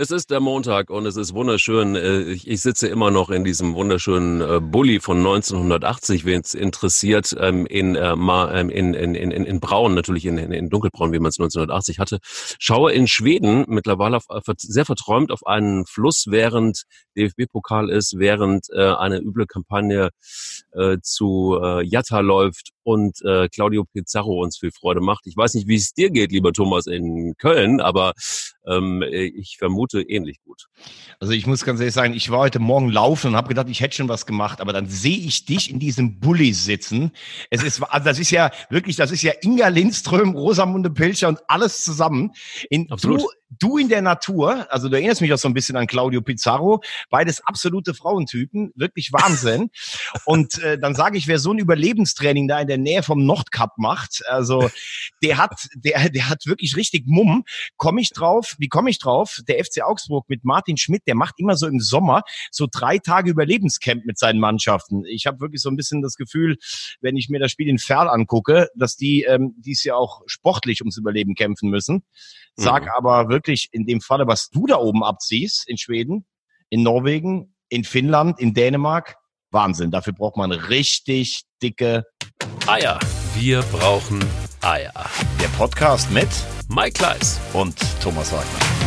Es ist der Montag und es ist wunderschön. Äh, ich, ich sitze immer noch in diesem wunderschönen äh, Bulli von 1980, wen es interessiert, ähm, in, äh, ähm, in, in, in, in Braun, natürlich in, in dunkelbraun, wie man es 1980 hatte. Schaue in Schweden mittlerweile auf, sehr verträumt auf einen Fluss, während DFB-Pokal ist, während eine üble Kampagne zu Jatta läuft und äh, Claudio Pizarro uns viel Freude macht. Ich weiß nicht, wie es dir geht, lieber Thomas, in Köln, aber ähm, ich vermute ähnlich gut. Also ich muss ganz ehrlich sagen, ich war heute Morgen laufen und habe gedacht, ich hätte schon was gemacht, aber dann sehe ich dich in diesem Bulli sitzen. Es ist, also das ist ja wirklich, das ist ja Inga Lindström, Rosamunde Pilcher und alles zusammen. In, Absolut. Du, du in der Natur, also du erinnerst mich auch so ein bisschen an Claudio Pizarro, beides absolute Frauentypen, wirklich Wahnsinn. und äh, dann sage ich, wer so ein Überlebenstraining da in der Nähe vom Nordkap macht, also der hat, der, der hat wirklich richtig Mumm. Komme ich drauf? Wie komme ich drauf? Der FC Augsburg mit Martin Schmidt, der macht immer so im Sommer so drei Tage Überlebenscamp mit seinen Mannschaften. Ich habe wirklich so ein bisschen das Gefühl, wenn ich mir das Spiel in Ferl angucke, dass die ähm, dies ja auch sportlich ums Überleben kämpfen müssen. Sag mhm. aber wirklich in dem Falle, was du da oben abziehst in Schweden, in Norwegen, in Finnland, in Dänemark, Wahnsinn. Dafür braucht man richtig dicke Eier. Wir brauchen Eier. Der Podcast mit Mike Kleiss und Thomas Wagner.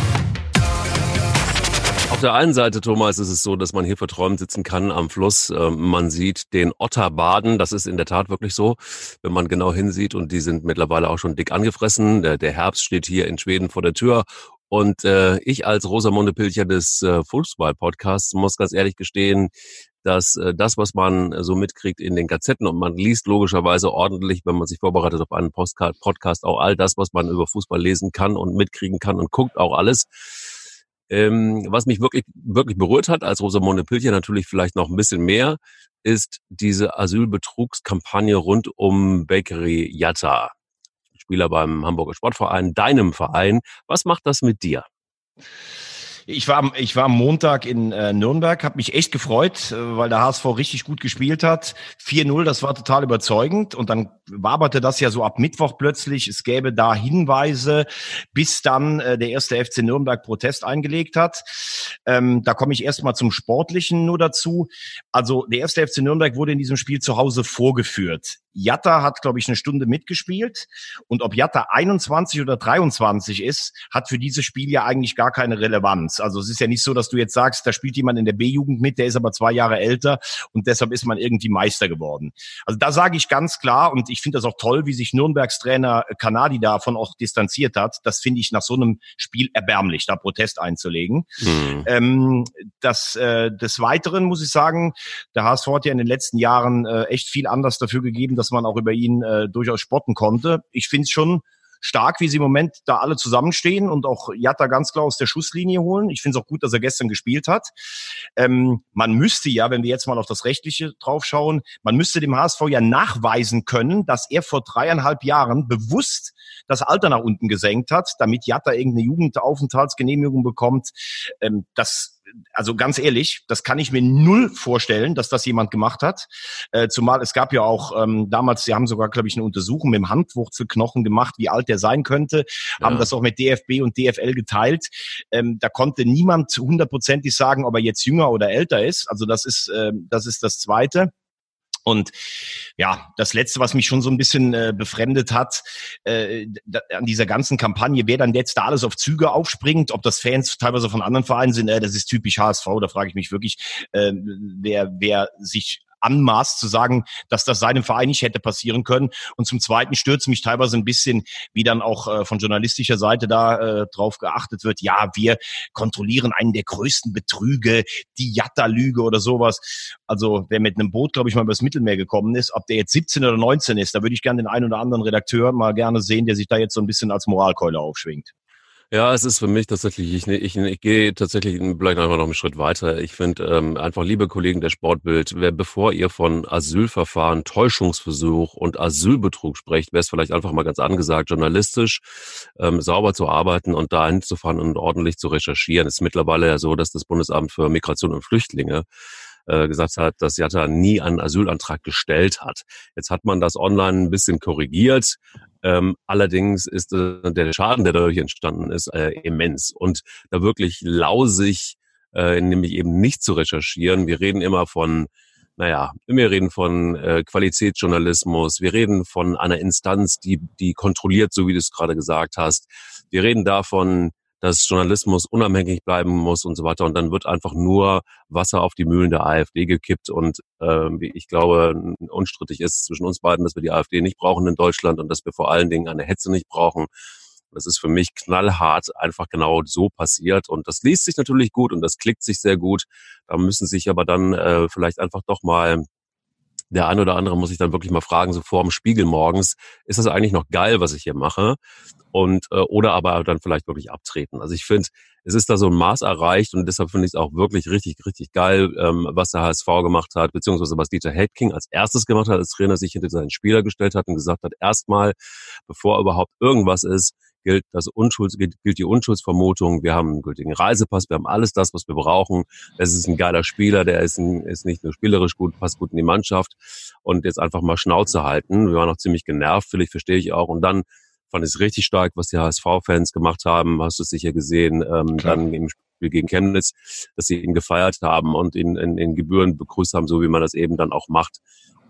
Auf der einen Seite, Thomas, ist es so, dass man hier verträumt sitzen kann am Fluss. Ähm, man sieht den Otter baden. Das ist in der Tat wirklich so, wenn man genau hinsieht. Und die sind mittlerweile auch schon dick angefressen. Der, der Herbst steht hier in Schweden vor der Tür. Und äh, ich als Rosamunde Pilcher des äh, Fußball-Podcasts muss ganz ehrlich gestehen, dass äh, das, was man so mitkriegt in den Gazetten und man liest logischerweise ordentlich, wenn man sich vorbereitet auf einen Podcast, auch all das, was man über Fußball lesen kann und mitkriegen kann und guckt auch alles ähm, was mich wirklich, wirklich berührt hat, als Rosamunde Pilcher natürlich vielleicht noch ein bisschen mehr, ist diese Asylbetrugskampagne rund um Bakery Yatta. Spieler beim Hamburger Sportverein, deinem Verein. Was macht das mit dir? Ich war, ich war am Montag in äh, Nürnberg, habe mich echt gefreut, äh, weil der HSV richtig gut gespielt hat. 4-0, das war total überzeugend. Und dann waberte das ja so ab Mittwoch plötzlich. Es gäbe da Hinweise, bis dann äh, der erste FC Nürnberg Protest eingelegt hat. Ähm, da komme ich erstmal zum Sportlichen nur dazu. Also der erste FC Nürnberg wurde in diesem Spiel zu Hause vorgeführt. Jatta hat, glaube ich, eine Stunde mitgespielt. Und ob Jatta 21 oder 23 ist, hat für dieses Spiel ja eigentlich gar keine Relevanz. Also es ist ja nicht so, dass du jetzt sagst, da spielt jemand in der B-Jugend mit, der ist aber zwei Jahre älter und deshalb ist man irgendwie Meister geworden. Also da sage ich ganz klar, und ich finde das auch toll, wie sich Nürnbergs Trainer Kanadi davon auch distanziert hat. Das finde ich nach so einem Spiel erbärmlich, da Protest einzulegen. Mhm. Ähm, das, äh, des Weiteren muss ich sagen, der HSV hat ja in den letzten Jahren äh, echt viel anders dafür gegeben, dass man auch über ihn äh, durchaus spotten konnte. Ich finde es schon stark, wie sie im Moment da alle zusammenstehen und auch Jatta ganz klar aus der Schusslinie holen. Ich finde es auch gut, dass er gestern gespielt hat. Ähm, man müsste ja, wenn wir jetzt mal auf das Rechtliche draufschauen, man müsste dem HSV ja nachweisen können, dass er vor dreieinhalb Jahren bewusst das Alter nach unten gesenkt hat, damit Jatta irgendeine Jugendaufenthaltsgenehmigung bekommt. Ähm, das also ganz ehrlich, das kann ich mir null vorstellen, dass das jemand gemacht hat. Äh, zumal es gab ja auch ähm, damals, sie haben sogar, glaube ich, eine Untersuchung mit dem Handwurzelknochen gemacht, wie alt der sein könnte, ja. haben das auch mit DFB und DFL geteilt. Ähm, da konnte niemand hundertprozentig sagen, ob er jetzt jünger oder älter ist. Also das ist, äh, das ist das Zweite. Und ja, das Letzte, was mich schon so ein bisschen äh, befremdet hat, äh, an dieser ganzen Kampagne, wer dann jetzt da alles auf Züge aufspringt, ob das Fans teilweise von anderen Vereinen sind, äh, das ist typisch HSV, da frage ich mich wirklich, äh, wer, wer sich anmaßt zu sagen, dass das seinem Verein nicht hätte passieren können. Und zum Zweiten stürzt mich teilweise ein bisschen, wie dann auch äh, von journalistischer Seite da äh, drauf geachtet wird, ja, wir kontrollieren einen der größten Betrüge, die Jatta-Lüge oder sowas. Also wer mit einem Boot, glaube ich, mal übers Mittelmeer gekommen ist, ob der jetzt 17 oder 19 ist, da würde ich gerne den einen oder anderen Redakteur mal gerne sehen, der sich da jetzt so ein bisschen als Moralkeule aufschwingt. Ja, es ist für mich tatsächlich, ich, ich, ich gehe tatsächlich vielleicht einfach noch einen Schritt weiter. Ich finde ähm, einfach, liebe Kollegen der Sportbild, wer, bevor ihr von Asylverfahren, Täuschungsversuch und Asylbetrug sprecht, wäre es vielleicht einfach mal ganz angesagt, journalistisch ähm, sauber zu arbeiten und da hinzufahren und ordentlich zu recherchieren. Es ist mittlerweile ja so, dass das Bundesamt für Migration und Flüchtlinge äh, gesagt hat, dass Jatta nie einen Asylantrag gestellt hat. Jetzt hat man das online ein bisschen korrigiert. Ähm, allerdings ist äh, der Schaden, der dadurch entstanden ist, äh, immens. Und da wirklich lausig, äh, nämlich eben nicht zu recherchieren. Wir reden immer von naja, wir reden von äh, Qualitätsjournalismus, wir reden von einer Instanz, die, die kontrolliert, so wie du es gerade gesagt hast. Wir reden davon, dass Journalismus unabhängig bleiben muss und so weiter. Und dann wird einfach nur Wasser auf die Mühlen der AfD gekippt. Und äh, ich glaube, unstrittig ist zwischen uns beiden, dass wir die AfD nicht brauchen in Deutschland und dass wir vor allen Dingen eine Hetze nicht brauchen. Das ist für mich knallhart einfach genau so passiert. Und das liest sich natürlich gut und das klickt sich sehr gut. Da müssen sich aber dann äh, vielleicht einfach doch mal der eine oder andere muss sich dann wirklich mal fragen, so vor dem Spiegel morgens, ist das eigentlich noch geil, was ich hier mache? Und äh, oder aber dann vielleicht wirklich abtreten. Also ich finde, es ist da so ein Maß erreicht und deshalb finde ich es auch wirklich richtig, richtig geil, ähm, was der HSV gemacht hat, beziehungsweise was Dieter Heldking als erstes gemacht hat, als Trainer sich hinter seinen Spieler gestellt hat und gesagt hat, erstmal, bevor überhaupt irgendwas ist, gilt, das Unschuld, gilt, die Unschuldsvermutung. Wir haben einen gültigen Reisepass, wir haben alles das, was wir brauchen. Es ist ein geiler Spieler, der ist, ein, ist nicht nur spielerisch gut, passt gut in die Mannschaft. Und jetzt einfach mal Schnauze halten. Wir waren noch ziemlich genervt, vielleicht verstehe ich auch. Und dann fand ich es richtig stark, was die HSV-Fans gemacht haben. Hast du es sicher gesehen, ähm, dann im Spiel gegen Chemnitz, dass sie ihn gefeiert haben und ihn in, in Gebühren begrüßt haben, so wie man das eben dann auch macht.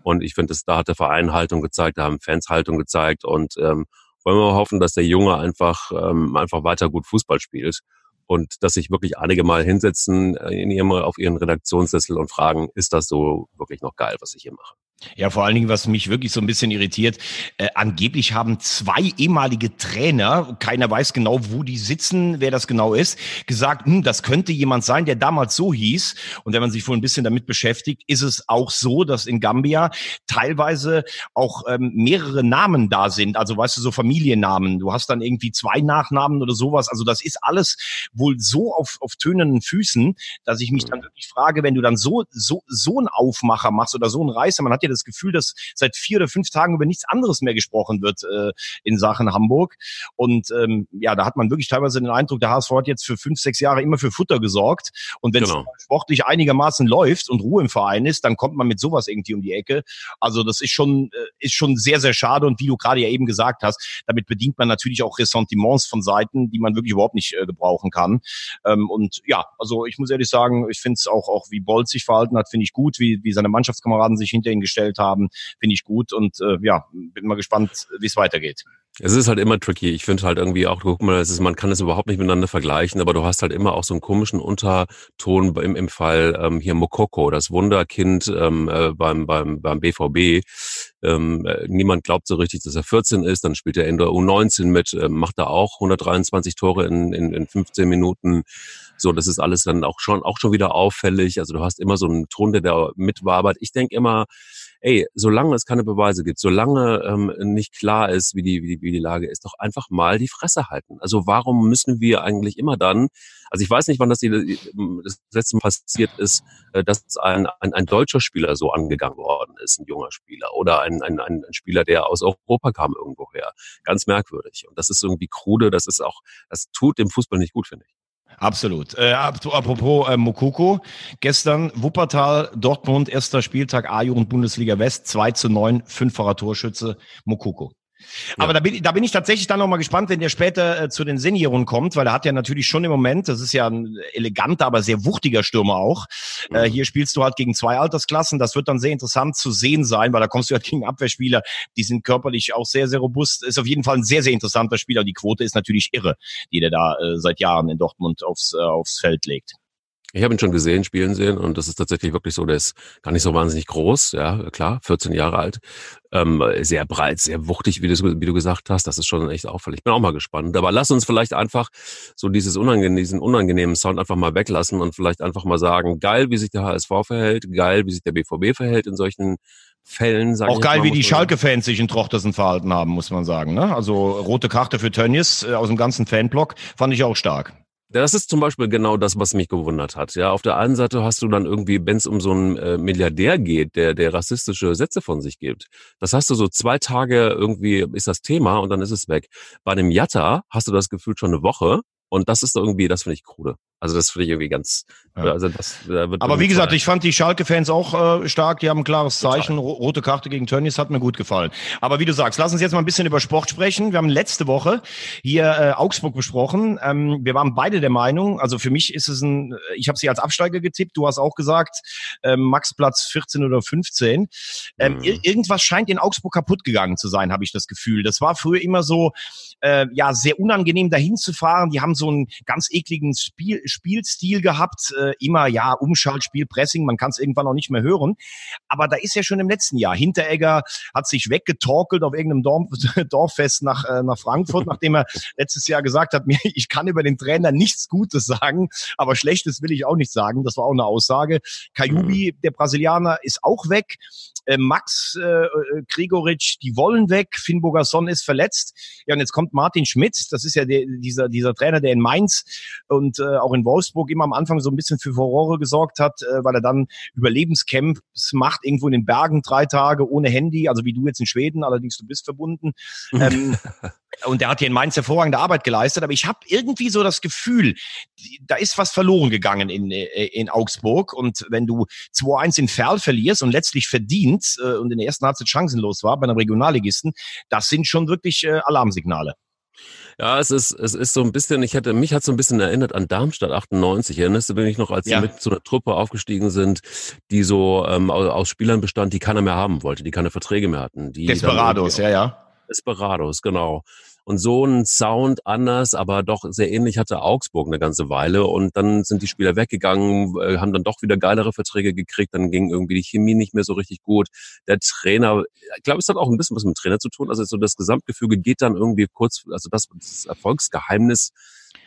Und ich finde, da hat der Verein Haltung gezeigt, da haben Fans Haltung gezeigt und ähm, wollen wir hoffen, dass der Junge einfach, ähm, einfach weiter gut Fußball spielt und dass sich wirklich einige mal hinsetzen äh, in ihrem, auf ihren Redaktionssessel und fragen, ist das so wirklich noch geil, was ich hier mache? Ja, vor allen Dingen, was mich wirklich so ein bisschen irritiert, äh, angeblich haben zwei ehemalige Trainer, keiner weiß genau, wo die sitzen, wer das genau ist, gesagt, hm, das könnte jemand sein, der damals so hieß. Und wenn man sich wohl ein bisschen damit beschäftigt, ist es auch so, dass in Gambia teilweise auch ähm, mehrere Namen da sind. Also weißt du, so Familiennamen. Du hast dann irgendwie zwei Nachnamen oder sowas. Also das ist alles wohl so auf, auf tönenden Füßen, dass ich mich dann wirklich frage, wenn du dann so, so, so einen Aufmacher machst oder so einen Reißer, man hat ja das Gefühl, dass seit vier oder fünf Tagen über nichts anderes mehr gesprochen wird äh, in Sachen Hamburg. Und ähm, ja, da hat man wirklich teilweise den Eindruck, der HSV hat jetzt für fünf, sechs Jahre immer für Futter gesorgt. Und wenn genau. es sportlich einigermaßen läuft und Ruhe im Verein ist, dann kommt man mit sowas irgendwie um die Ecke. Also das ist schon, äh, ist schon sehr, sehr schade. Und wie du gerade ja eben gesagt hast, damit bedient man natürlich auch Ressentiments von Seiten, die man wirklich überhaupt nicht äh, gebrauchen kann. Ähm, und ja, also ich muss ehrlich sagen, ich finde es auch, auch wie Bolt sich verhalten hat, finde ich gut, wie, wie seine Mannschaftskameraden sich hinter ihn gestellt haben, finde ich gut und äh, ja, bin mal gespannt, wie es weitergeht. Es ist halt immer tricky. Ich finde halt irgendwie auch, guck mal, es ist, man kann es überhaupt nicht miteinander vergleichen, aber du hast halt immer auch so einen komischen Unterton im, im Fall ähm, hier Mokoko, das Wunderkind ähm, äh, beim, beim, beim BVB. Ähm, äh, niemand glaubt so richtig, dass er 14 ist. Dann spielt er in der U19 mit, äh, macht er auch 123 Tore in, in, in 15 Minuten. So, das ist alles dann auch schon, auch schon wieder auffällig. Also du hast immer so einen Ton, der da mitwabert. Ich denke immer, ey, solange es keine Beweise gibt, solange ähm, nicht klar ist, wie die, wie, die, wie die Lage ist, doch einfach mal die Fresse halten. Also warum müssen wir eigentlich immer dann, also ich weiß nicht, wann das, die, das letzte Mal passiert ist, äh, dass ein, ein, ein deutscher Spieler so angegangen worden ist, ein junger Spieler oder ein, ein, ein Spieler, der aus Europa kam irgendwoher. Ganz merkwürdig. Und das ist irgendwie krude, das ist auch, das tut dem Fußball nicht gut, finde ich. Absolut. Äh, apropos äh, Mokoko, gestern Wuppertal, Dortmund, erster Spieltag A-Jugend Bundesliga West, 2 zu 9, fünffacher Torschütze, Mokoko. Aber da, bin, da bin ich tatsächlich dann noch mal gespannt, wenn der später äh, zu den Senioren kommt, weil er hat ja natürlich schon im Moment, das ist ja ein eleganter, aber sehr wuchtiger Stürmer auch. Äh, mhm. Äh, hier spielst du halt gegen zwei Altersklassen. Das wird dann sehr interessant zu sehen sein, weil da kommst du halt gegen Abwehrspieler, die sind körperlich auch sehr, sehr robust. Ist auf jeden Fall ein sehr, sehr interessanter Spieler. Die Quote ist natürlich irre, die der da äh, seit Jahren in Dortmund aufs, äh, aufs Feld legt. Ich habe ihn schon gesehen, spielen sehen und das ist tatsächlich wirklich so, der ist gar nicht so wahnsinnig groß, ja, klar, 14 Jahre alt, ähm, sehr breit, sehr wuchtig, wie du, wie du gesagt hast, das ist schon echt auffällig. Ich bin auch mal gespannt, aber lass uns vielleicht einfach so dieses unangenehm, diesen unangenehmen Sound einfach mal weglassen und vielleicht einfach mal sagen, geil, wie sich der HSV verhält, geil, wie sich der BVB verhält in solchen Fällen. Auch geil, mal, wie die Schalke-Fans sich in Trochtersen verhalten haben, muss man sagen. Ne? Also rote Karte für Tönnies äh, aus dem ganzen Fanblock fand ich auch stark. Das ist zum Beispiel genau das, was mich gewundert hat. Ja, auf der einen Seite hast du dann irgendwie, wenn es um so einen äh, Milliardär geht, der, der rassistische Sätze von sich gibt, das hast du so zwei Tage irgendwie ist das Thema und dann ist es weg. Bei einem Jatta hast du das Gefühl schon eine Woche und das ist irgendwie, das finde ich krude. Also das finde ich irgendwie ganz. Ja. Also das, da wird Aber wie gesagt, ich fand die Schalke-Fans auch äh, stark. Die haben ein klares Zeichen. Rote Karte gegen Tönnies hat mir gut gefallen. Aber wie du sagst, lass uns jetzt mal ein bisschen über Sport sprechen. Wir haben letzte Woche hier äh, Augsburg besprochen. Ähm, wir waren beide der Meinung. Also für mich ist es ein. Ich habe sie als Absteiger getippt. Du hast auch gesagt, äh, Max Platz 14 oder 15. Ähm, mhm. Irgendwas scheint in Augsburg kaputt gegangen zu sein, habe ich das Gefühl. Das war früher immer so äh, ja sehr unangenehm dahin zu fahren. Die haben so einen ganz ekligen Spiel, Spielstil gehabt, äh, immer ja Umschaltspiel, Pressing, man kann es irgendwann auch nicht mehr hören. Aber da ist ja schon im letzten Jahr Hinteregger hat sich weggetorkelt auf irgendeinem Dorf, Dorffest nach äh, nach Frankfurt, nachdem er letztes Jahr gesagt hat, mir ich kann über den Trainer nichts Gutes sagen, aber Schlechtes will ich auch nicht sagen. Das war auch eine Aussage. Kajubi, mhm. der Brasilianer, ist auch weg. Äh, Max äh, Gregoritsch, die wollen weg. Finn Bogason ist verletzt. Ja, und jetzt kommt Martin Schmidt. Das ist ja der, dieser, dieser Trainer, der in Mainz und äh, auch in Wolfsburg immer am Anfang so ein bisschen für Furore gesorgt hat, äh, weil er dann Überlebenscamps macht, irgendwo in den Bergen drei Tage ohne Handy, also wie du jetzt in Schweden, allerdings du bist verbunden. ähm, und der hat hier in Mainz hervorragende Arbeit geleistet, aber ich habe irgendwie so das Gefühl, da ist was verloren gegangen in, äh, in Augsburg. Und wenn du 2-1 in Ferl verlierst und letztlich verdient äh, und in der ersten Halbzeit chancenlos war bei einem Regionalligisten, das sind schon wirklich äh, Alarmsignale. Ja, es ist, es ist so ein bisschen, ich hätte, mich hat so ein bisschen erinnert an Darmstadt 98. Erinnerst du mich noch, als ja. sie mit so einer Truppe aufgestiegen sind, die so ähm, aus Spielern bestand, die keiner mehr haben wollte, die keine Verträge mehr hatten. Die Desperados, ja, ja. Desperados, genau. Und so ein Sound anders, aber doch sehr ähnlich hatte Augsburg eine ganze Weile. Und dann sind die Spieler weggegangen, äh, haben dann doch wieder geilere Verträge gekriegt. Dann ging irgendwie die Chemie nicht mehr so richtig gut. Der Trainer, ich glaube, es hat auch ein bisschen was mit dem Trainer zu tun. Also so das Gesamtgefüge geht dann irgendwie kurz, also das, das Erfolgsgeheimnis,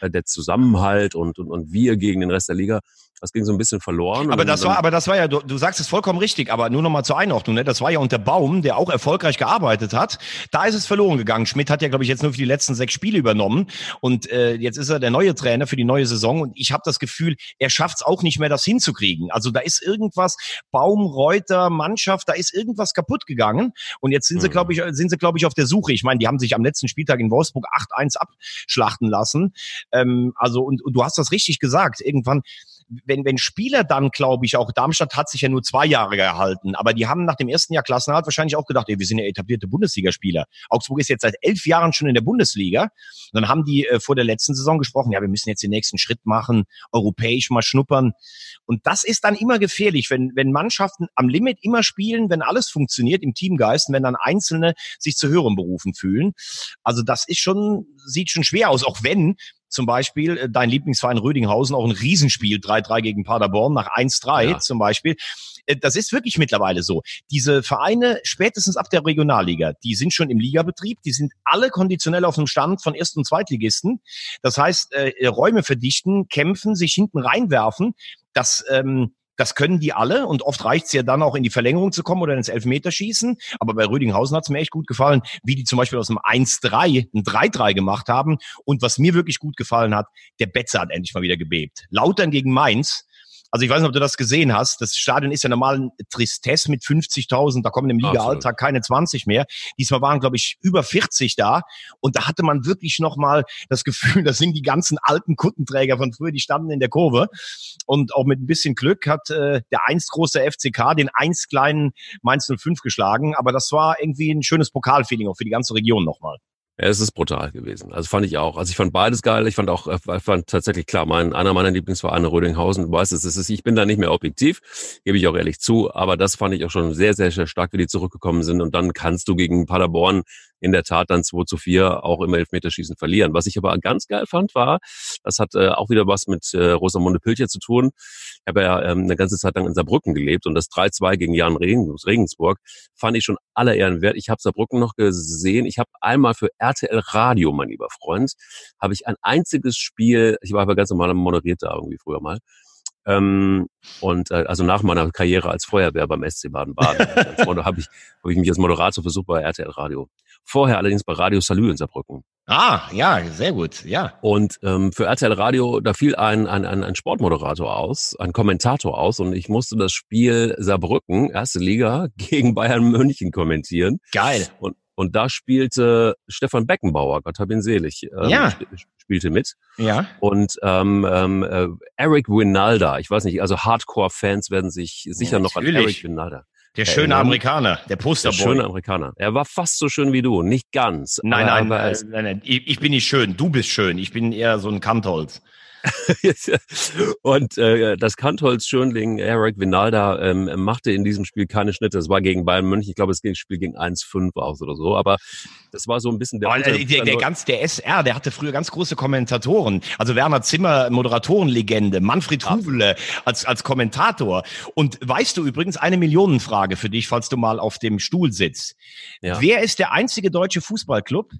äh, der Zusammenhalt und, und, und wir gegen den Rest der Liga das ging so ein bisschen verloren. Aber das war, aber das war ja, du, du sagst es vollkommen richtig, aber nur noch mal zur Einordnung, ne? Das war ja unter Baum, der auch erfolgreich gearbeitet hat. Da ist es verloren gegangen. Schmidt hat ja, glaube ich, jetzt nur für die letzten sechs Spiele übernommen und äh, jetzt ist er der neue Trainer für die neue Saison und ich habe das Gefühl, er schafft es auch nicht mehr, das hinzukriegen. Also da ist irgendwas, Baum, Reuter, Mannschaft, da ist irgendwas kaputt gegangen und jetzt sind sie, glaube ich, sind sie, glaube ich, auf der Suche. Ich meine, die haben sich am letzten Spieltag in Wolfsburg 8-1 abschlachten lassen. Ähm, also und, und du hast das richtig gesagt. Irgendwann wenn, wenn Spieler dann, glaube ich, auch Darmstadt hat sich ja nur zwei Jahre gehalten, aber die haben nach dem ersten Jahr Klassenhalt wahrscheinlich auch gedacht, ey, wir sind ja etablierte Bundesligaspieler. Augsburg ist jetzt seit elf Jahren schon in der Bundesliga. Und dann haben die äh, vor der letzten Saison gesprochen, ja, wir müssen jetzt den nächsten Schritt machen, europäisch mal schnuppern. Und das ist dann immer gefährlich, wenn, wenn Mannschaften am Limit immer spielen, wenn alles funktioniert im Teamgeist, wenn dann Einzelne sich zu höheren Berufen fühlen. Also das ist schon, sieht schon schwer aus, auch wenn zum Beispiel äh, dein Lieblingsverein Rödinghausen auch ein Riesenspiel 3-3 gegen Paderborn nach 1-3 ja. zum Beispiel. Äh, das ist wirklich mittlerweile so. Diese Vereine, spätestens ab der Regionalliga, die sind schon im Ligabetrieb, die sind alle konditionell auf dem Stand von Erst- und Zweitligisten. Das heißt, äh, Räume verdichten, kämpfen, sich hinten reinwerfen. Das ähm, das können die alle und oft reicht's ja dann auch in die Verlängerung zu kommen oder ins Elfmeterschießen. Aber bei Rüdinghausen hat's mir echt gut gefallen, wie die zum Beispiel aus dem 1-3 ein 3-3 gemacht haben. Und was mir wirklich gut gefallen hat, der Betzer hat endlich mal wieder gebebt. Lautern gegen Mainz also ich weiß nicht, ob du das gesehen hast. Das Stadion ist ja normal ein Tristesse mit 50.000. Da kommen im Liga-Alltag keine 20 mehr. Diesmal waren, glaube ich, über 40 da. Und da hatte man wirklich nochmal das Gefühl, das sind die ganzen alten Kuttenträger von früher, die standen in der Kurve. Und auch mit ein bisschen Glück hat äh, der einst große FCK den einst kleinen Mainz 05 geschlagen. Aber das war irgendwie ein schönes Pokalfeeling auch für die ganze Region nochmal. Ja, es ist brutal gewesen. Also fand ich auch. Also ich fand beides geil. Ich fand auch, ich äh, fand tatsächlich klar, mein, einer meiner Lieblingsvereine Rödinghausen. Du weißt es, es ist, ich bin da nicht mehr objektiv, gebe ich auch ehrlich zu. Aber das fand ich auch schon sehr, sehr, sehr stark, wie die zurückgekommen sind. Und dann kannst du gegen Paderborn in der Tat dann 2 zu 4 auch im Elfmeterschießen verlieren. Was ich aber ganz geil fand, war, das hat äh, auch wieder was mit äh, Rosamunde Pilcher zu tun. Ich habe ja ähm, eine ganze Zeit lang in Saarbrücken gelebt und das 3-2 gegen Jan Regensburg fand ich schon aller Ehren wert. Ich habe Saarbrücken noch gesehen. Ich habe einmal für RTL Radio, mein lieber Freund, habe ich ein einziges Spiel, ich war aber ganz normal moderiert da irgendwie früher mal, ähm, und äh, also nach meiner Karriere als Feuerwehr beim SC Baden-Baden habe ich, hab ich mich als Moderator versucht bei RTL Radio. Vorher allerdings bei Radio Salü in Saarbrücken. Ah, ja, sehr gut, ja. Und ähm, für RTL Radio, da fiel ein, ein, ein, ein Sportmoderator aus, ein Kommentator aus und ich musste das Spiel Saarbrücken, erste Liga, gegen Bayern München kommentieren. Geil. Und Und da spielte Stefan Beckenbauer, Gott hab ihn selig, ähm, ja. spielte mit. Ja. Und ähm, ähm, äh, Eric Winalda, ich weiß nicht, also Hardcore-Fans werden sich sicher ja, noch an Eric Winalda. Der schöne Amerikaner, der Posterboy. Der schöne Amerikaner. Er war fast so schön wie du, nicht ganz. Nein, nein, nein, nein, nein, ich bin nicht schön. Du bist schön. Ich bin eher so ein Kantholz. und äh, das Kantholz-Schönling Eric Vinalda ähm, machte in diesem Spiel keine Schnitte. Das war gegen Bayern München. Ich glaube, das Spiel ging 1-5 aus oder so. Aber das war so ein bisschen der, der, der, der ganz der SR, der hatte früher ganz große Kommentatoren. Also Werner Zimmer, Moderatorenlegende, Manfred Huvele als als Kommentator. Und weißt du übrigens eine Millionenfrage für dich, falls du mal auf dem Stuhl sitzt. Ja. Wer ist der einzige deutsche Fußballclub,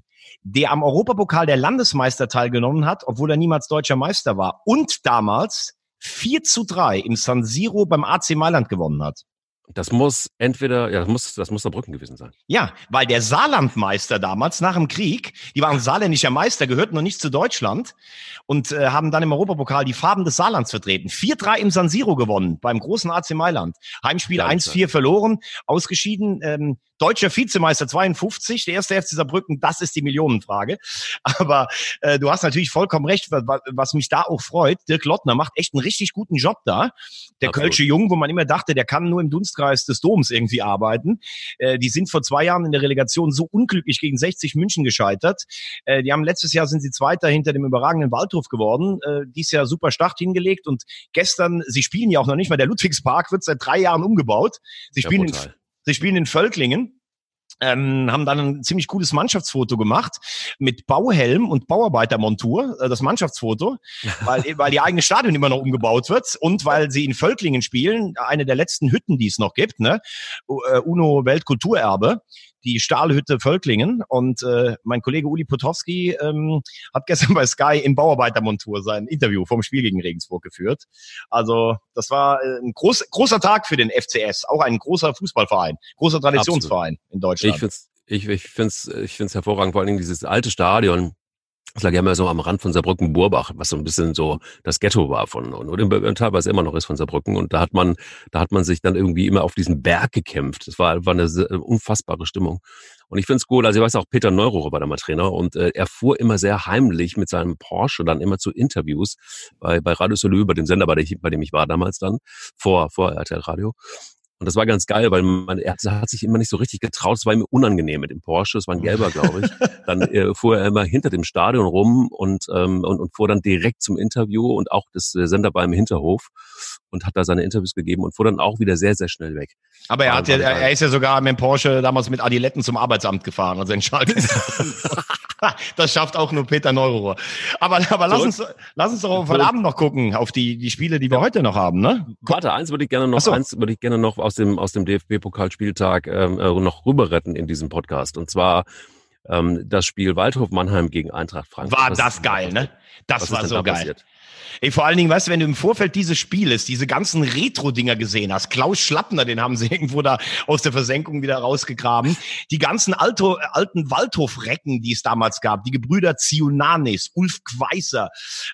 der am Europapokal der Landesmeister teilgenommen hat, obwohl er niemals deutscher Meister war und damals 4 zu 3 im San Siro beim AC Mailand gewonnen hat. Das muss entweder, ja, das muss, das muss Saarbrücken gewesen sein. Ja, weil der Saarlandmeister damals nach dem Krieg, die waren saarländischer Meister, gehörten noch nicht zu Deutschland und äh, haben dann im Europapokal die Farben des Saarlands vertreten. 4-3 im San Siro gewonnen, beim großen AC Mailand. Heimspiel 1-4 verloren, ausgeschieden. Ähm, Deutscher Vizemeister 52, der erste FC Saarbrücken, das ist die Millionenfrage. Aber äh, du hast natürlich vollkommen recht, was, was mich da auch freut. Dirk Lottner macht echt einen richtig guten Job da. Der Absolut. Kölsche Jung, wo man immer dachte, der kann nur im Dunstkreis des Doms irgendwie arbeiten. Äh, die sind vor zwei Jahren in der Relegation so unglücklich gegen 60 München gescheitert. Äh, die haben letztes Jahr sind sie Zweiter hinter dem überragenden Waldhof geworden. Äh, dies Jahr super Start hingelegt und gestern, sie spielen ja auch noch nicht mal, der Ludwigspark wird seit drei Jahren umgebaut. Sie spielen ja, Sie spielen in Völklingen. Ähm, haben dann ein ziemlich cooles Mannschaftsfoto gemacht mit Bauhelm und Bauarbeitermontur, äh, das Mannschaftsfoto, weil, weil die eigene Stadion immer noch umgebaut wird und weil sie in Völklingen spielen, eine der letzten Hütten, die es noch gibt, ne? Äh, UNO Weltkulturerbe die Stahlhütte Völklingen. Und äh, mein Kollege Uli Potowski ähm, hat gestern bei Sky in Bauarbeitermontur sein Interview vom Spiel gegen Regensburg geführt. Also das war äh, ein groß, großer Tag für den FCS, auch ein großer Fußballverein, großer Traditionsverein Absolut. in Deutschland. Ich finde es ich, ich find's, ich find's hervorragend, vor allen Dingen dieses alte Stadion, das lag ja immer so am Rand von Saarbrücken-Burbach, was so ein bisschen so das Ghetto war von, und, und teilweise immer noch ist von Saarbrücken. Und da hat man, da hat man sich dann irgendwie immer auf diesen Berg gekämpft. Das war, war eine unfassbare Stimmung. Und ich finde es gut, also ich weiß auch, Peter Neurohrer war da mal Trainer und äh, er fuhr immer sehr heimlich mit seinem Porsche dann immer zu Interviews bei, bei Radio Solü, bei dem Sender, bei dem, ich, bei dem ich war damals dann, vor, vor RTL Radio. Und das war ganz geil, weil man, er hat sich immer nicht so richtig getraut. Es war ihm unangenehm mit dem Porsche. Es war ein gelber, glaube ich. Dann äh, fuhr er immer hinter dem Stadion rum und, ähm, und, und fuhr dann direkt zum Interview und auch das äh, Sender war im Hinterhof und hat da seine Interviews gegeben und fuhr dann auch wieder sehr, sehr schnell weg. Aber er hat ja, er ist ja sogar mit dem Porsche damals mit Adiletten zum Arbeitsamt gefahren, also entscheidet. das schafft auch nur Peter Neurohr. Aber, aber lass uns, lass uns doch auf heute Abend noch gucken, auf die, die Spiele, die wir heute noch haben, ne? Warte, eins würde ich gerne noch, so. eins würde ich gerne noch aus dem, aus dem DFB-Pokalspieltag ähm, äh, noch rüber retten in diesem Podcast. Und zwar ähm, das Spiel Waldhof Mannheim gegen Eintracht Frankfurt. War das geil, ne? Das war so da geil. Passiert? Ey, vor allen Dingen, weißt du, wenn du im Vorfeld dieses Spieles diese ganzen Retro-Dinger gesehen hast, Klaus Schlappner, den haben sie irgendwo da aus der Versenkung wieder rausgegraben, die ganzen Alto, alten Waldhof-Recken, die es damals gab, die Gebrüder Zionanis, Ulf Kweiser,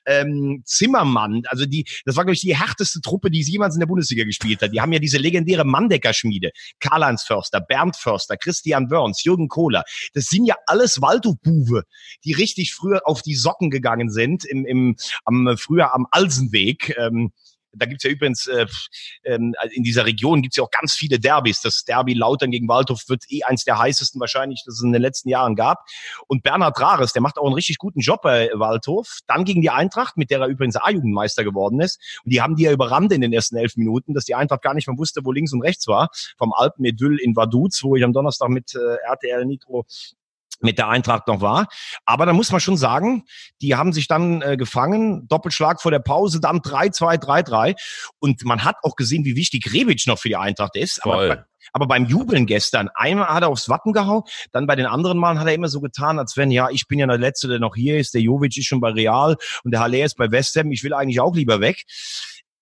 ähm, Zimmermann, also die, das war, glaube ich, die härteste Truppe, die jemals in der Bundesliga gespielt hat. Die haben ja diese legendäre Mandecker-Schmiede, Karl-Heinz Förster, Bernd Förster, Christian Wörns, Jürgen Kohler. Das sind ja alles Waldhof-Buwe, die richtig früher auf die Socken gegangen sind, im, im, am früher am Alsenweg. Ähm, da gibt's ja übrigens äh, ähm, in dieser Region gibt's ja auch ganz viele Derbys. Das Derby Lautern gegen Waldhof wird eh eins der heißesten wahrscheinlich, das es in den letzten Jahren gab. Und Bernhard Rares, der macht auch einen richtig guten Job bei Waldhof. Dann gegen die Eintracht, mit der er übrigens A-Jugendmeister geworden ist. Und die haben die ja überrannt in den ersten elf Minuten, dass die Eintracht gar nicht mehr wusste, wo links und rechts war. Vom Alpen-Idyll in Vaduz, wo ich am Donnerstag mit äh, RTL Nitro mit der Eintracht noch war. Aber da muss man schon sagen, die haben sich dann äh, gefangen, Doppelschlag vor der Pause, dann 3-2, 3-3. Und man hat auch gesehen, wie wichtig Rebic noch für die Eintracht ist. Aber, aber, beim Jubeln gestern, einmal hat er aufs Wappen gehauen, dann bei den anderen Malen hat er immer so getan, als wenn, ja, ich bin ja der Letzte, der noch hier ist, der Jovic ist schon bei Real und der Haller ist bei West Ham, ich will eigentlich auch lieber weg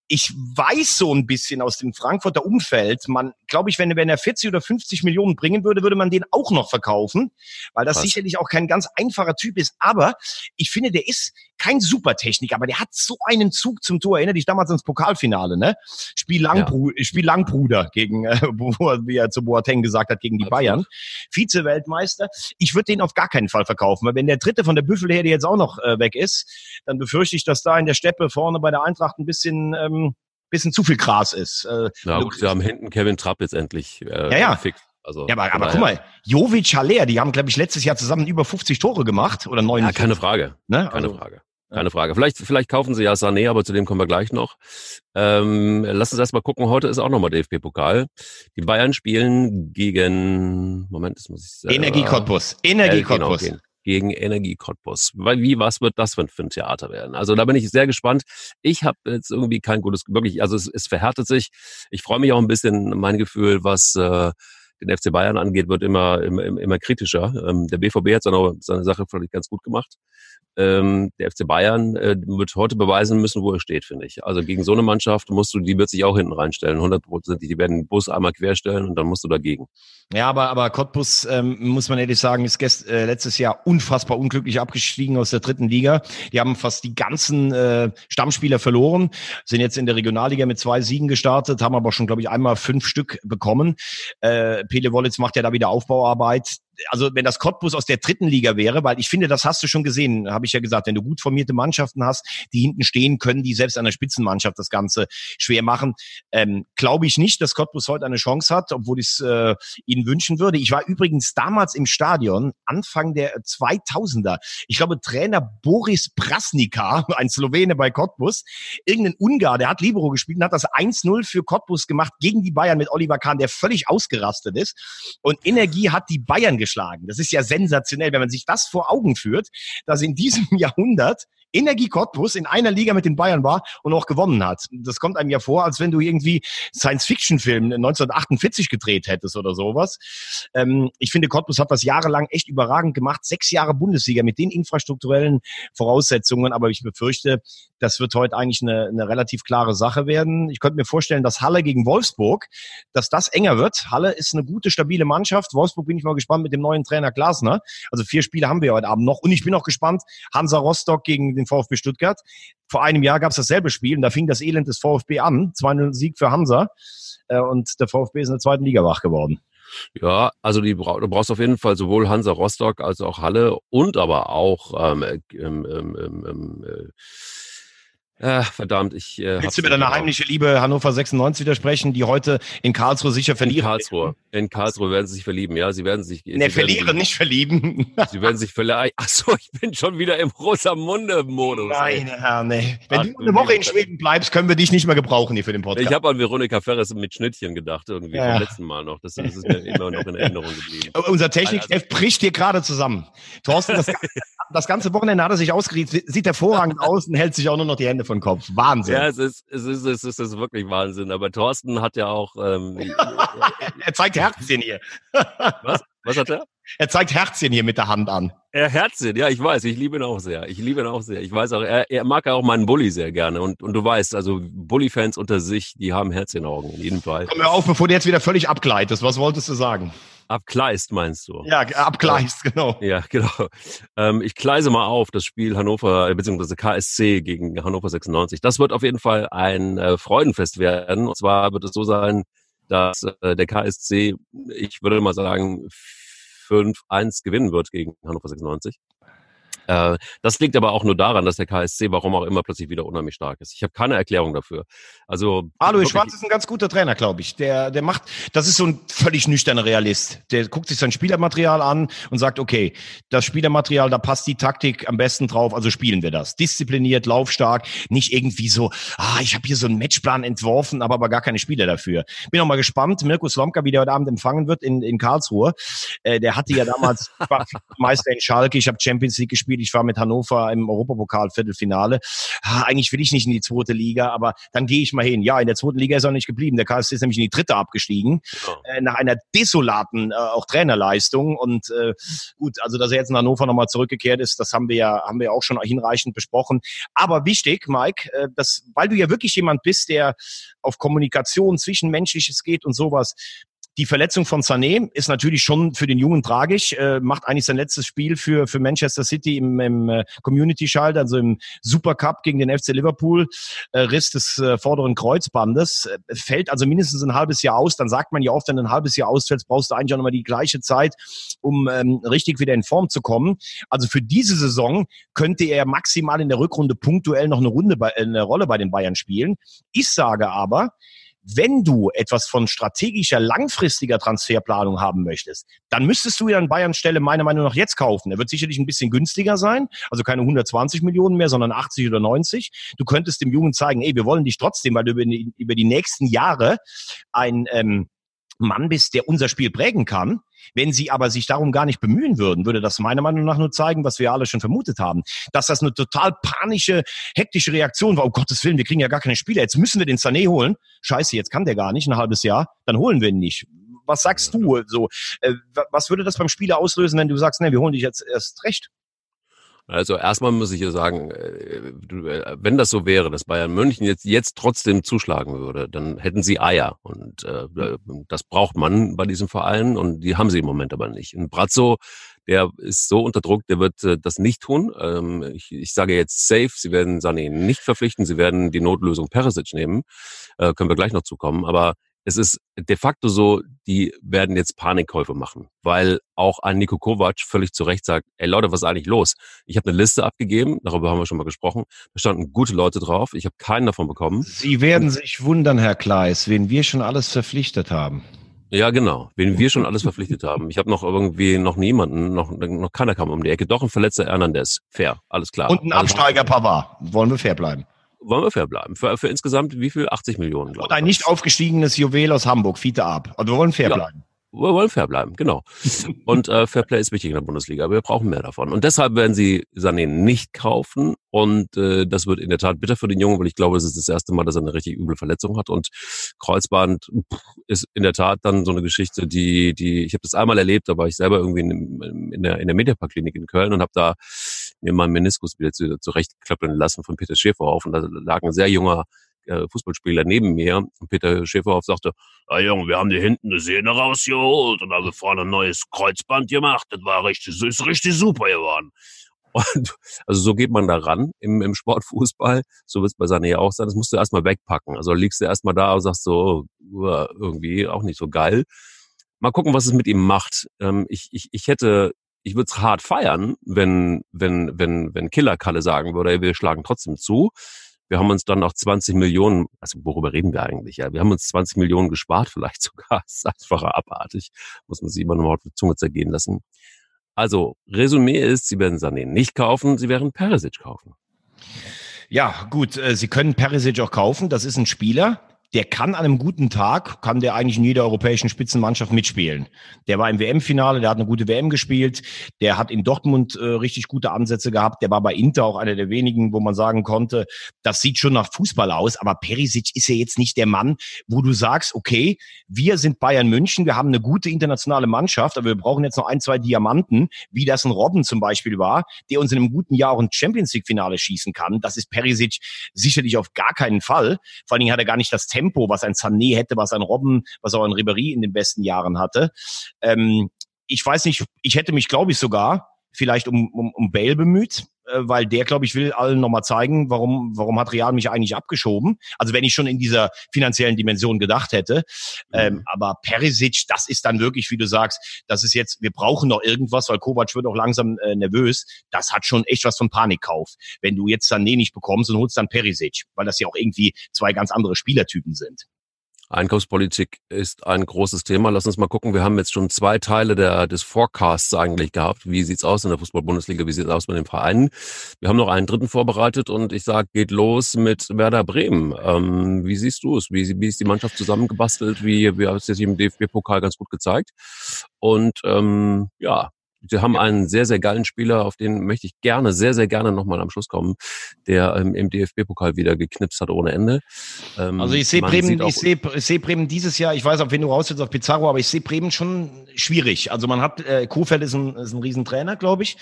ich weiß so ein bisschen aus dem Frankfurter Umfeld, man, glaube ich, wenn, wenn er 40 oder 50 Millionen bringen würde, würde man den auch noch verkaufen, weil das Was? sicherlich auch kein ganz einfacher Typ ist. Aber ich finde, der ist kein Supertechnik, aber der hat so einen Zug zum Tor. Erinnere dich damals ans Pokalfinale, ne? Spiel, Langbru ja. Spiel Langbruder gegen, äh, er, wie er zu Boateng gesagt hat, gegen die Bayern. Vize-Weltmeister. Ich würde den auf gar keinen Fall verkaufen, weil wenn der dritte von der Büffelherde jetzt auch noch äh, weg ist, dann befürchte ich, dass da in der Steppe vorne bei der Eintracht ein bisschen ähm, bisschen zu viel Gras ist. Äh, ja, gut, sie haben hinten Kevin Trapp jetzt endlich äh, ja, ja. fix. Also, ja, aber, aber guck mal, Jovic Haller, die haben, glaube ich, letztes Jahr zusammen über 50 Tore gemacht oder 49. Ja, keine Frage. Ne? Keine also, Frage. Keine Frage. Vielleicht, vielleicht kaufen sie ja Sané, aber zu dem kommen wir gleich noch. Ähm, lass uns erstmal gucken. Heute ist auch nochmal DFB-Pokal. Die Bayern spielen gegen, Moment, das muss ich sagen. Energie Cottbus. Energie äh, genau, Cottbus. Genau, gegen Energie Cottbus. Wie, was wird das für ein, für ein Theater werden? Also da bin ich sehr gespannt. Ich habe jetzt irgendwie kein gutes, wirklich, also es, es verhärtet sich. Ich freue mich auch ein bisschen, mein Gefühl, was äh, den FC Bayern angeht, wird immer, immer, immer kritischer. Ähm, der BVB hat seine, seine Sache vielleicht ganz gut gemacht. Ähm, der FC Bayern äh, wird heute beweisen müssen, wo er steht, finde ich. Also gegen so eine Mannschaft musst du, die wird sich auch hinten reinstellen, 100 Prozent. Die werden den Bus einmal querstellen und dann musst du dagegen. Ja, aber, aber Cottbus, ähm, muss man ehrlich sagen, ist gest, äh, letztes Jahr unfassbar unglücklich abgestiegen aus der dritten Liga. Die haben fast die ganzen äh, Stammspieler verloren, sind jetzt in der Regionalliga mit zwei Siegen gestartet, haben aber schon, glaube ich, einmal fünf Stück bekommen. Äh, Pele Wollitz macht ja da wieder Aufbauarbeit also wenn das Cottbus aus der dritten Liga wäre, weil ich finde, das hast du schon gesehen, habe ich ja gesagt, wenn du gut formierte Mannschaften hast, die hinten stehen können, die selbst einer Spitzenmannschaft das Ganze schwer machen, ähm, glaube ich nicht, dass Cottbus heute eine Chance hat, obwohl ich es äh, ihnen wünschen würde. Ich war übrigens damals im Stadion, Anfang der 2000er. Ich glaube, Trainer Boris Prasnika, ein Slowene bei Cottbus, irgendein Ungar, der hat Libero gespielt und hat das 1-0 für Cottbus gemacht gegen die Bayern mit Oliver Kahn, der völlig ausgerastet ist. Und Energie hat die Bayern geschlagen. Das ist ja sensationell, wenn man sich das vor Augen führt, dass in diesem Jahrhundert Energie Cottbus in einer Liga mit den Bayern war und auch gewonnen hat. Das kommt einem ja vor, als wenn du irgendwie Science-Fiction-Film 1948 gedreht hättest oder sowas. Ähm, ich finde, Cottbus hat das jahrelang echt überragend gemacht. Sechs Jahre Bundesliga mit den infrastrukturellen Voraussetzungen, aber ich befürchte, das wird heute eigentlich eine, eine relativ klare Sache werden. Ich könnte mir vorstellen, dass Halle gegen Wolfsburg, dass das enger wird. Halle ist eine gute, stabile Mannschaft. Wolfsburg bin ich mal gespannt mit dem neuen Trainer Glasner. Also vier Spiele haben wir heute Abend noch. Und ich bin auch gespannt, Hansa Rostock gegen den VfB Stuttgart. Vor einem Jahr gab es dasselbe Spiel und da fing das Elend des VfB an. 2-0 Sieg für Hansa. Äh, und der VfB ist in der zweiten Liga wach geworden. Ja, also die, du brauchst auf jeden Fall sowohl Hansa Rostock als auch Halle und aber auch ähm, ähm, ähm, ähm äh, Ach, verdammt, ich. Äh, Willst du mir deine heimliche Liebe Hannover 96 widersprechen, die heute in Karlsruhe sicher verlieren? In Karlsruhe. In Karlsruhe werden sie sich verlieben, ja. Sie werden sich. Ne, verlieren, sich, nicht verlieben. Sie werden sich verleihen. Ach so, ich bin schon wieder im Rosamunde-Modus. Nein, Herr, nee. Wenn Ach, du eine Woche in Schweden bleibst, können wir dich nicht mehr gebrauchen hier für den Podcast. Ich habe an Veronika Ferres mit Schnittchen gedacht, irgendwie ja. vom letzten Mal noch. Das, das ist mir immer noch in Erinnerung geblieben. Unser Technikchef also, bricht hier gerade zusammen. Thorsten, das, das ganze Wochenende hat er sich ausgerichtet, sieht hervorragend aus und hält sich auch nur noch die Hände von Kopf. Wahnsinn. Ja, es ist, es ist, es ist, es ist wirklich Wahnsinn. Aber Thorsten hat ja auch. Ähm, er zeigt Herzchen hier. Was? Was hat er? Er zeigt Herzchen hier mit der Hand an. Er Herzchen, ja, ich weiß, ich liebe ihn auch sehr. Ich liebe ihn auch sehr. Ich weiß auch, er, er mag auch meinen Bully sehr gerne. Und, und du weißt, also Bully-Fans unter sich, die haben Herzchenaugen, in jedem Fall. Komm mir auf, bevor du jetzt wieder völlig abgleitest. Was wolltest du sagen? Abkleist meinst du? Ja, abkleist, genau. Ja, genau. Ähm, ich kleise mal auf das Spiel Hannover, äh, beziehungsweise KSC gegen Hannover 96. Das wird auf jeden Fall ein äh, Freudenfest werden. Und zwar wird es so sein, dass äh, der KSC, ich würde mal sagen, 5-1 gewinnen wird gegen Hannover 96. Äh, das liegt aber auch nur daran, dass der KSC, warum auch immer, plötzlich wieder unheimlich stark ist. Ich habe keine Erklärung dafür. Also Alois Schwarz ist ein ganz guter Trainer, glaube ich. Der, der macht, das ist so ein völlig nüchterner Realist. Der guckt sich sein Spielermaterial an und sagt, okay, das Spielermaterial, da passt die Taktik am besten drauf, also spielen wir das. Diszipliniert, laufstark, nicht irgendwie so, ah, ich habe hier so einen Matchplan entworfen, aber aber gar keine Spieler dafür. Bin auch mal gespannt, Mirko Slomka, wie der heute Abend empfangen wird in, in Karlsruhe. Äh, der hatte ja damals Meister in Schalke, ich habe Champions League gespielt, ich war mit Hannover im Europapokal-Viertelfinale. Ah, eigentlich will ich nicht in die zweite Liga, aber dann gehe ich mal hin. Ja, in der zweiten Liga ist er nicht geblieben. Der KSC ist nämlich in die dritte abgestiegen. Oh. Äh, nach einer desolaten äh, auch Trainerleistung. Und äh, gut, also dass er jetzt in Hannover nochmal zurückgekehrt ist, das haben wir ja, haben wir auch schon hinreichend besprochen. Aber wichtig, Mike, äh, dass, weil du ja wirklich jemand bist, der auf Kommunikation, Zwischenmenschliches geht und sowas, Die Verletzung von Sané ist natürlich schon für den Jungen tragisch. Äh, macht eigentlich sein letztes Spiel für, für Manchester City im, im äh, Community Shield, also im Supercup gegen den FC Liverpool. Äh, Riss des äh, vorderen Kreuzbandes. Äh, fällt also mindestens ein halbes Jahr aus. Dann sagt man ja oft, wenn ein halbes Jahr ausfällt, brauchst du eigentlich auch nochmal die gleiche Zeit, um ähm, richtig wieder in Form zu kommen. Also für diese Saison könnte er maximal in der Rückrunde punktuell noch eine Runde bei, äh, eine Rolle bei den Bayern spielen. Ich sage aber, wenn du etwas von strategischer, langfristiger Transferplanung haben möchtest, dann müsstest du ja an Bayern Stelle meiner Meinung nach jetzt kaufen. Er wird sicherlich ein bisschen günstiger sein, also keine 120 Millionen mehr, sondern 80 oder 90. Du könntest dem Jungen zeigen, ey, wir wollen dich trotzdem, weil du über die, über die nächsten Jahre ein ähm, Mann bist, der unser Spiel prägen kann. Wenn sie aber sich darum gar nicht bemühen würden, würde das meiner Meinung nach nur zeigen, was wir alle schon vermutet haben. Dass das eine total panische, hektische Reaktion war. Oh Gottes Willen, wir kriegen ja gar keine Spieler. Jetzt müssen wir den Sané holen. Scheiße, jetzt kann der gar nicht, ein halbes Jahr. Dann holen wir ihn nicht. Was sagst du? So, äh, was würde das beim Spieler auslösen, wenn du sagst, ne, wir holen dich jetzt erst recht? Also erstmal muss ich ja sagen, äh, äh, wenn das so wäre, dass Bayern München jetzt, jetzt trotzdem zuschlagen würde, dann hätten sie Eier. Und äh, das braucht man bei diesem Verein und die haben sie im Moment aber nicht. Und Brazzo, der ist so unter Druck, der wird äh, das nicht tun. Ähm, ich, ich sage jetzt safe, sie werden Sané nicht verpflichten, sie werden die Notlösung Perisic nehmen. Äh, können wir gleich noch zukommen. Aber es ist de facto so, die werden jetzt Panikkäufe machen, weil auch ein Niko Kovac völlig zu Recht sagt, ey Leute, was ist eigentlich los? Ich habe eine Liste abgegeben, darüber haben wir schon mal gesprochen, da standen gute Leute drauf, ich habe keinen davon bekommen. Sie werden sich wundern, Herr Kleis, wen wir schon alles verpflichtet haben. Ja, genau. Wen wir schon alles verpflichtet haben. Ich habe noch irgendwie noch niemanden, noch, noch keiner kam um die Ecke. Doch ein verletzter Hernandez. Fair, alles klar. Und ein Absteiger Pavard. Wollen wir fair bleiben wollen wir fair bleiben. Für, für insgesamt wie viel? 80 Millionen, glaube ich. Und ein nicht aufgestiegenes Juwel aus Hamburg, Fiete ab. Und wir wollen fair ja. bleiben. Wir wollen fair bleiben, genau. Und äh, Fairplay ist wichtig in der Bundesliga, aber wir brauchen mehr davon. Und deshalb werden sie Sané nicht kaufen. Und äh, das wird in der Tat bitter für den Jungen, weil ich glaube, es ist das erste Mal, dass er eine richtig üble Verletzung hat. Und Kreuzband ist in der Tat dann so eine Geschichte, die, die ich habe das einmal erlebt, da war ich selber irgendwie in, in der, in der Mediapark-Klinik in Köln und habe da mir meinen Meniskus wieder zurechtklappeln lassen von Peter Schäferhoff. Und da lag ein sehr junger äh, Fußballspieler neben mir. Und Peter Schäferhoff sagte, ah Junge, wir haben dir hinten eine Sehne rausgeholt und haben vorne ein neues Kreuzband gemacht. Das war richtig, ist richtig super geworden. Und also so geht man da ran im, im Sportfußball. So wird es bei Sané auch sein. Das musst du erstmal wegpacken. Also liegst du erstmal da und sagst so, irgendwie auch nicht so geil. Mal gucken, was es mit ihm macht. Ähm, ich, ich, ich hätte, ich würde es hart feiern, wenn, wenn, wenn, wenn Killer Kalle sagen würde, wir schlagen trotzdem zu. Wir haben uns dann noch 20 Millionen, also worüber reden wir eigentlich? Ja, wir haben uns 20 Millionen gespart, vielleicht sogar. Das ist einfach abartig. Muss man sich immer noch auf die Zunge zergehen lassen. Also, Resümee ist, Sie werden Sané nicht kaufen, Sie werden Perisic kaufen. Ja, gut, äh, Sie können Perisic auch kaufen. Das ist ein Spieler, der kann an einem guten Tag, kann der eigentlich in jeder europäischen Spitzenmannschaft mitspielen. Der war im WM-Finale, der hat eine gute WM gespielt, der hat in Dortmund äh, richtig gute Ansätze gehabt, der war bei Inter auch einer der wenigen, wo man sagen konnte, das sieht schon nach Fußball aus, aber Perisic ist ja jetzt nicht der Mann, wo du sagst, okay, wir sind Bayern München, wir haben eine gute internationale Mannschaft, aber wir brauchen jetzt noch ein, zwei Diamanten, wie das ein Robben zum Beispiel war, der uns in einem guten Jahr auch ein Champions League-Finale schießen kann. Das ist Perisic sicherlich auf gar keinen Fall. Vor allen Dingen hat er gar nicht das Tempo Tempo, was ein Sané hätte, was ein Robben, was auch ein Ribéry in den besten Jahren hatte. Ähm, ich weiß nicht, ich hätte mich, glaube ich, sogar vielleicht um, um, um Bale bemüht, weil der, glaube ich, will allen nochmal zeigen, warum, warum hat Real mich eigentlich abgeschoben. Also wenn ich schon in dieser finanziellen Dimension gedacht hätte. Mhm. Ähm, aber Perisic, das ist dann wirklich, wie du sagst, das ist jetzt, wir brauchen noch irgendwas, weil Kovac wird auch langsam äh, nervös. Das hat schon echt was von Panikkauf. Wenn du jetzt Sané nicht bekommst und holst dann Perisic, weil das ja auch irgendwie zwei ganz andere Spielertypen sind. Einkaufspolitik ist ein großes Thema. Lass uns mal gucken. Wir haben jetzt schon zwei Teile der, des Forecasts eigentlich gehabt. Wie sieht's aus in der Fußball-Bundesliga? Wie sieht's aus mit den Vereinen? Wir haben noch einen dritten vorbereitet und ich sage, geht los mit Werder Bremen. Ähm, wie siehst du es? Wie, wie ist die Mannschaft zusammengebastelt? Wie, wie hat es sich im DFB-Pokal ganz gut gezeigt? Und ähm, ja, sie haben einen sehr, sehr geilen Spieler, auf den möchte ich gerne, sehr, sehr gerne nochmal am Schluss kommen, der ähm, im DFB-Pokal wieder geknipst hat ohne Ende. Ähm, also ich sehe Bremen, ich sehe, ich sehe Bremen dieses Jahr, ich weiß auch, wenn du raus willst auf Pizarro, aber ich sehe Bremen schon schwierig. Also man hat, äh, Kofeld ist ein, ist ein Riesentrainer, glaube ich.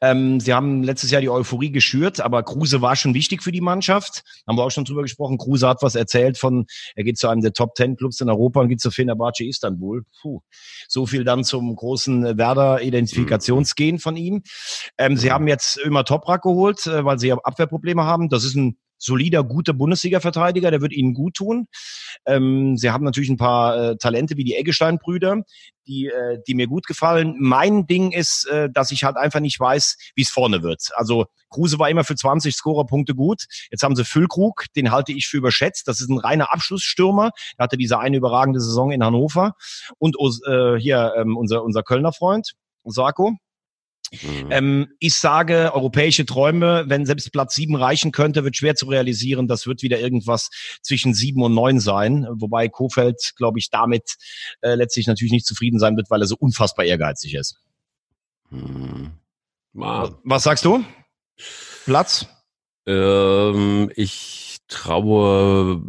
Ähm, sie haben letztes Jahr die Euphorie geschürt, aber Kruse war schon wichtig für die Mannschaft. Haben wir auch schon drüber gesprochen. Kruse hat was erzählt von, er geht zu einem der Top Ten Clubs in Europa und geht zu Fenerbahce Istanbul. Puh. So viel dann zum großen Werder-Identifikationsgehen von ihm. Ähm, sie haben jetzt immer Toprak geholt, äh, weil sie Abwehrprobleme haben. Das ist ein solider, guter Bundesliga-Verteidiger, der wird ihnen gut tun. Ähm, sie haben natürlich ein paar äh, Talente wie die Eggestein-Brüder, die, äh, die mir gut gefallen. Mein Ding ist, äh, dass ich halt einfach nicht weiß, wie es vorne wird. Also Kruse war immer für 20 Scorerpunkte gut. Jetzt haben sie Füllkrug, den halte ich für überschätzt. Das ist ein reiner Abschlussstürmer. Er hatte diese eine überragende Saison in Hannover. Und äh, hier ähm, unser, unser Kölner Freund, Osako. Mhm. Ähm, ich sage, europäische Träume, wenn selbst Platz sieben reichen könnte, wird schwer zu realisieren. Das wird wieder irgendwas zwischen sieben und neun sein. Wobei Kofeld, glaube ich, damit äh, letztlich natürlich nicht zufrieden sein wird, weil er so unfassbar ehrgeizig ist. Mhm. Wow. Was sagst du? Platz? Ähm, ich traue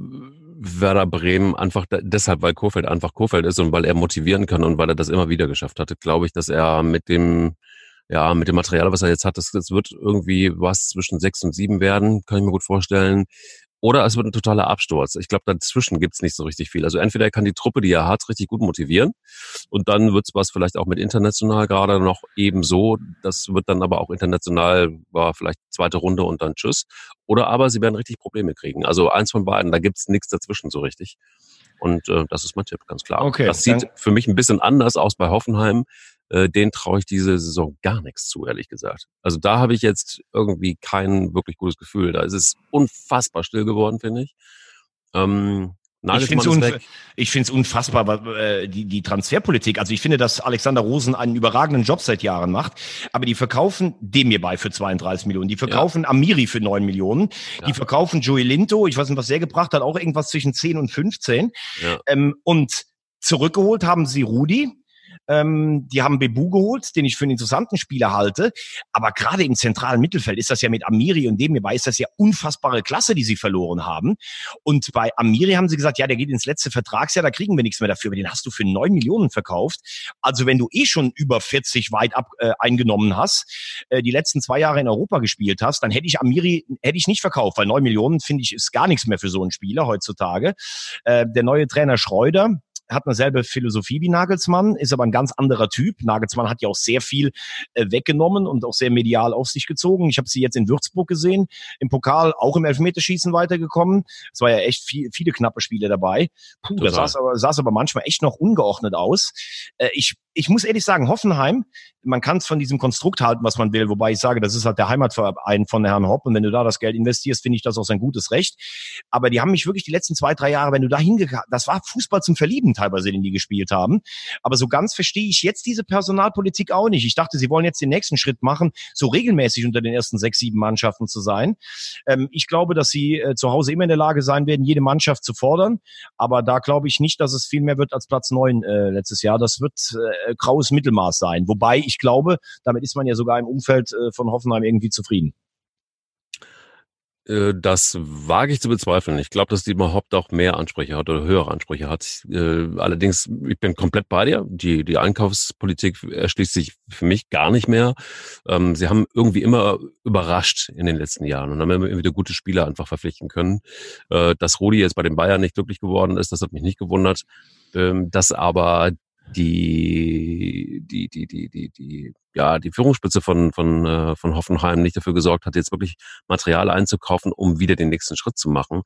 Werder Bremen einfach deshalb, weil Kofeld einfach Kofeld ist und weil er motivieren kann und weil er das immer wieder geschafft hatte, glaube ich, dass er mit dem ja, mit dem Material, was er jetzt hat, das, das wird irgendwie was zwischen sechs und sieben werden, kann ich mir gut vorstellen. Oder es wird ein totaler Absturz. Ich glaube, dazwischen gibt's nicht so richtig viel. Also entweder kann die Truppe, die er hat, richtig gut motivieren und dann wird's was vielleicht auch mit international gerade noch ebenso. Das wird dann aber auch international, war vielleicht zweite Runde und dann tschüss. Oder aber sie werden richtig Probleme kriegen. Also eins von beiden, da gibt's nichts dazwischen so richtig. Und äh, das ist mein Tipp, ganz klar. Okay, das sieht für mich ein bisschen anders aus bei Hoffenheim äh, den traue ich diese Saison gar nichts zu, ehrlich gesagt. Also da habe ich jetzt irgendwie kein wirklich gutes Gefühl. Da ist es unfassbar still geworden, finde ich. Ähm, ich finde es unf unfassbar, äh, die, die Transferpolitik. Also ich finde, dass Alexander Rosen einen überragenden Job seit Jahren macht, aber die verkaufen dem mir bei für 32 Millionen. Die verkaufen ja. Amiri für 9 Millionen. Ja. Die verkaufen Joey Linto, ich weiß nicht, was der gebracht hat, auch irgendwas zwischen 10 und 15. Ja. Ähm, und zurückgeholt haben sie Rudi, ähm, die haben Bebu geholt, den ich für einen interessanten Spieler halte. Aber gerade im zentralen Mittelfeld ist das ja mit Amiri und dem hierbei ist das ja unfassbare Klasse, die sie verloren haben. Und bei Amiri haben sie gesagt, ja, der geht ins letzte Vertragsjahr, da kriegen wir nichts mehr dafür. Aber den hast du für neun Millionen verkauft. Also wenn du eh schon über 40 weit ab äh, eingenommen hast, äh, die letzten zwei Jahre in Europa gespielt hast, dann hätte ich Amiri hätte ich nicht verkauft, weil neun Millionen finde ich ist gar nichts mehr für so einen Spieler heutzutage. Äh, der neue Trainer Schreuder, hat eine selbe Philosophie wie Nagelsmann, ist aber ein ganz anderer Typ. Nagelsmann hat ja auch sehr viel äh, weggenommen und auch sehr medial auf sich gezogen. Ich habe sie jetzt in Würzburg gesehen, im Pokal auch im Elfmeterschießen weitergekommen. Es war ja echt viel, viele knappe Spiele dabei. Puh, da sah aber, sah aber manchmal echt noch ungeordnet aus. Äh, ich ich muss ehrlich sagen, Hoffenheim, man kann es von diesem Konstrukt halten, was man will, wobei ich sage, das ist halt der Heimatverein von Herrn Hopp und wenn du da das Geld investierst, finde ich das auch sein gutes Recht. Aber die haben mich wirklich die letzten zwei, drei Jahre, wenn du da hingegangen, das war Fußball zum Verlieben teilweise, den die gespielt haben. Aber so ganz verstehe ich jetzt diese Personalpolitik auch nicht. Ich dachte, sie wollen jetzt den nächsten Schritt machen, so regelmäßig unter den ersten sechs, sieben Mannschaften zu sein. Ähm, ich glaube, dass sie äh, zu Hause immer in der Lage sein werden, jede Mannschaft zu fordern. Aber da glaube ich nicht, dass es viel mehr wird als Platz neun äh, letztes Jahr. Das wird äh, äh, graues Mittelmaß sein. Wobei ich glaube, damit ist man ja sogar im Umfeld äh, von Hoffenheim irgendwie zufrieden. Äh, das wage ich zu bezweifeln. Ich glaube, dass die überhaupt auch mehr Ansprüche hat oder höhere Ansprüche hat. Allerdings, ich bin komplett bei dir. Die, die Einkaufspolitik erschließt sich für mich gar nicht mehr. Ähm, sie haben irgendwie immer überrascht in den letzten Jahren und haben immer wieder gute Spieler einfach verpflichten können. Dass Rudi jetzt bei den Bayern nicht glücklich geworden ist, das hat mich nicht gewundert. Ähm, dass aber die, die, die, die, die, die, ja, die Führungsspitze von, von, äh, von Hoffenheim nicht dafür gesorgt hat, jetzt wirklich Material einzukaufen, um wieder den nächsten Schritt zu machen.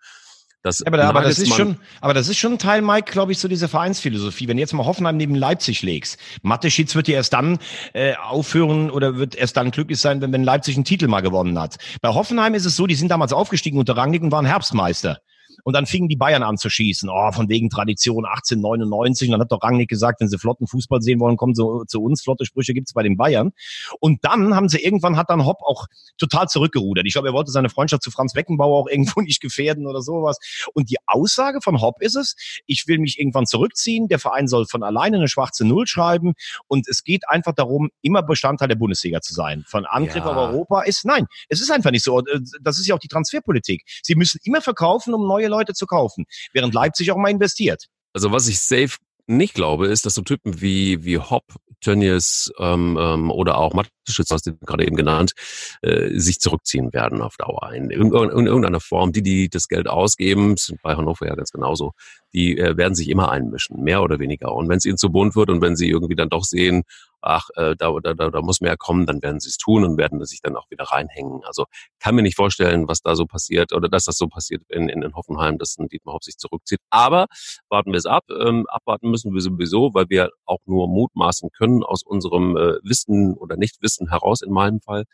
Das aber, aber, das ist schon, aber das ist schon ein Teil, Mike, glaube ich, so diese Vereinsphilosophie. Wenn du jetzt mal Hoffenheim neben Leipzig legst, Mathe-Schitz wird ja erst dann äh, aufhören oder wird erst dann glücklich sein, wenn, wenn Leipzig einen Titel mal gewonnen hat. Bei Hoffenheim ist es so, die sind damals aufgestiegen unter Rangnick und waren Herbstmeister. Und dann fingen die Bayern an zu schießen. Oh, von wegen Tradition 1899. Und dann hat doch Rangnick gesagt, wenn sie flotten Fußball sehen wollen, kommen sie zu uns. Flotte Sprüche gibt's bei den Bayern. Und dann haben sie irgendwann, hat dann Hopp auch total zurückgerudert. Ich glaube, er wollte seine Freundschaft zu Franz Beckenbauer auch irgendwo nicht gefährden oder sowas. Und die Aussage von Hopp ist es, ich will mich irgendwann zurückziehen. Der Verein soll von alleine eine schwarze Null schreiben. Und es geht einfach darum, immer Bestandteil der Bundesliga zu sein. Von Angriff ja. auf Europa ist, nein, es ist einfach nicht so. Das ist ja auch die Transferpolitik. Sie müssen immer verkaufen, um neue Leute zu kaufen. Während Leipzig auch mal investiert. Also was ich safe nicht glaube, ist, dass so Typen wie, wie Hopp, Tönnies ähm, ähm, oder auch Mateschitz, hast du gerade eben genannt, äh, sich zurückziehen werden auf Dauer in, in, in irgendeiner Form. Die, die das Geld ausgeben, sind bei Hannover ja ganz genauso, die äh, werden sich immer einmischen, mehr oder weniger. Und wenn es ihnen zu bunt wird und wenn sie irgendwie dann doch sehen, ach, äh, da, da, da muss mehr kommen, dann werden sie es tun und werden sich dann auch wieder reinhängen. Also kann mir nicht vorstellen, was da so passiert oder dass das so passiert in, in, in Hoffenheim, dass ein Dietmar Hopp sich zurückzieht. Aber warten wir es ab. Ähm, abwarten müssen wir sowieso, weil wir auch nur mutmaßen können aus unserem äh, Wissen oder Nichtwissen heraus in meinem Fall.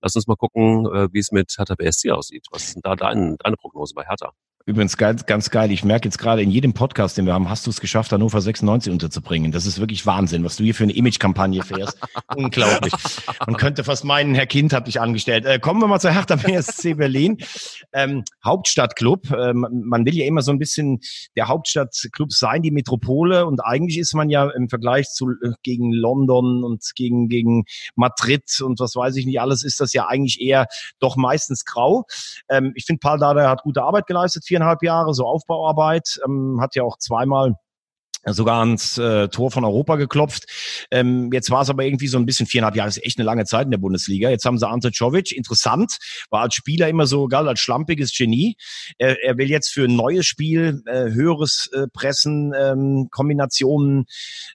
Lass uns mal gucken, äh, wie es mit Hertha BSC aussieht. Was ist denn da dein, deine Prognose bei Hertha? Übrigens ganz, ganz geil. Ich merke jetzt gerade in jedem Podcast, den wir haben, hast du es geschafft, Hannover 96 unterzubringen. Das ist wirklich Wahnsinn, was du hier für eine Image-Kampagne fährst. Unglaublich. Man könnte fast meinen, Herr Kind hat dich angestellt. Äh, kommen wir mal zur Hertha BSC Berlin. Ähm, Hauptstadtclub. Ähm, man will ja immer so ein bisschen der Hauptstadtclub sein, die Metropole. Und eigentlich ist man ja im Vergleich zu äh, gegen London und gegen gegen Madrid und was weiß ich nicht alles, ist das ja eigentlich eher doch meistens grau. Ähm, ich finde, Paul Dada hat gute Arbeit geleistet viereinhalb Jahre, so Aufbauarbeit, ähm, hat ja auch zweimal sogar ans äh, Tor von Europa geklopft. Ähm, jetzt war es aber irgendwie so ein bisschen viereinhalb Jahre, ist echt eine lange Zeit in der Bundesliga. Jetzt haben sie Ante Czovic, interessant, war als Spieler immer so galt als schlampiges Genie. Er, er will jetzt für ein neues Spiel äh, höheres äh, Pressen, ähm, Kombinationen,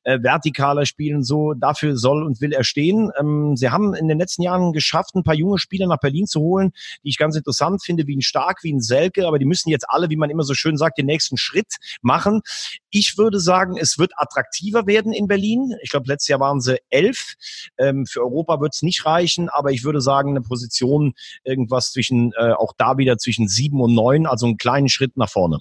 äh, vertikaler Spielen so. Dafür soll und will er stehen. Ähm, sie haben in den letzten Jahren geschafft, ein paar junge Spieler nach Berlin zu holen, die ich ganz interessant finde, wie ein Stark, wie ein Selke, aber die müssen jetzt alle, wie man immer so schön sagt, den nächsten Schritt machen. Ich würde sagen, sagen, es wird attraktiver werden in Berlin. Ich glaube, letztes Jahr waren sie elf. Ähm, für Europa wird es nicht reichen, aber ich würde sagen, eine Position irgendwas zwischen, äh, auch da wieder zwischen sieben und neun, also einen kleinen Schritt nach vorne.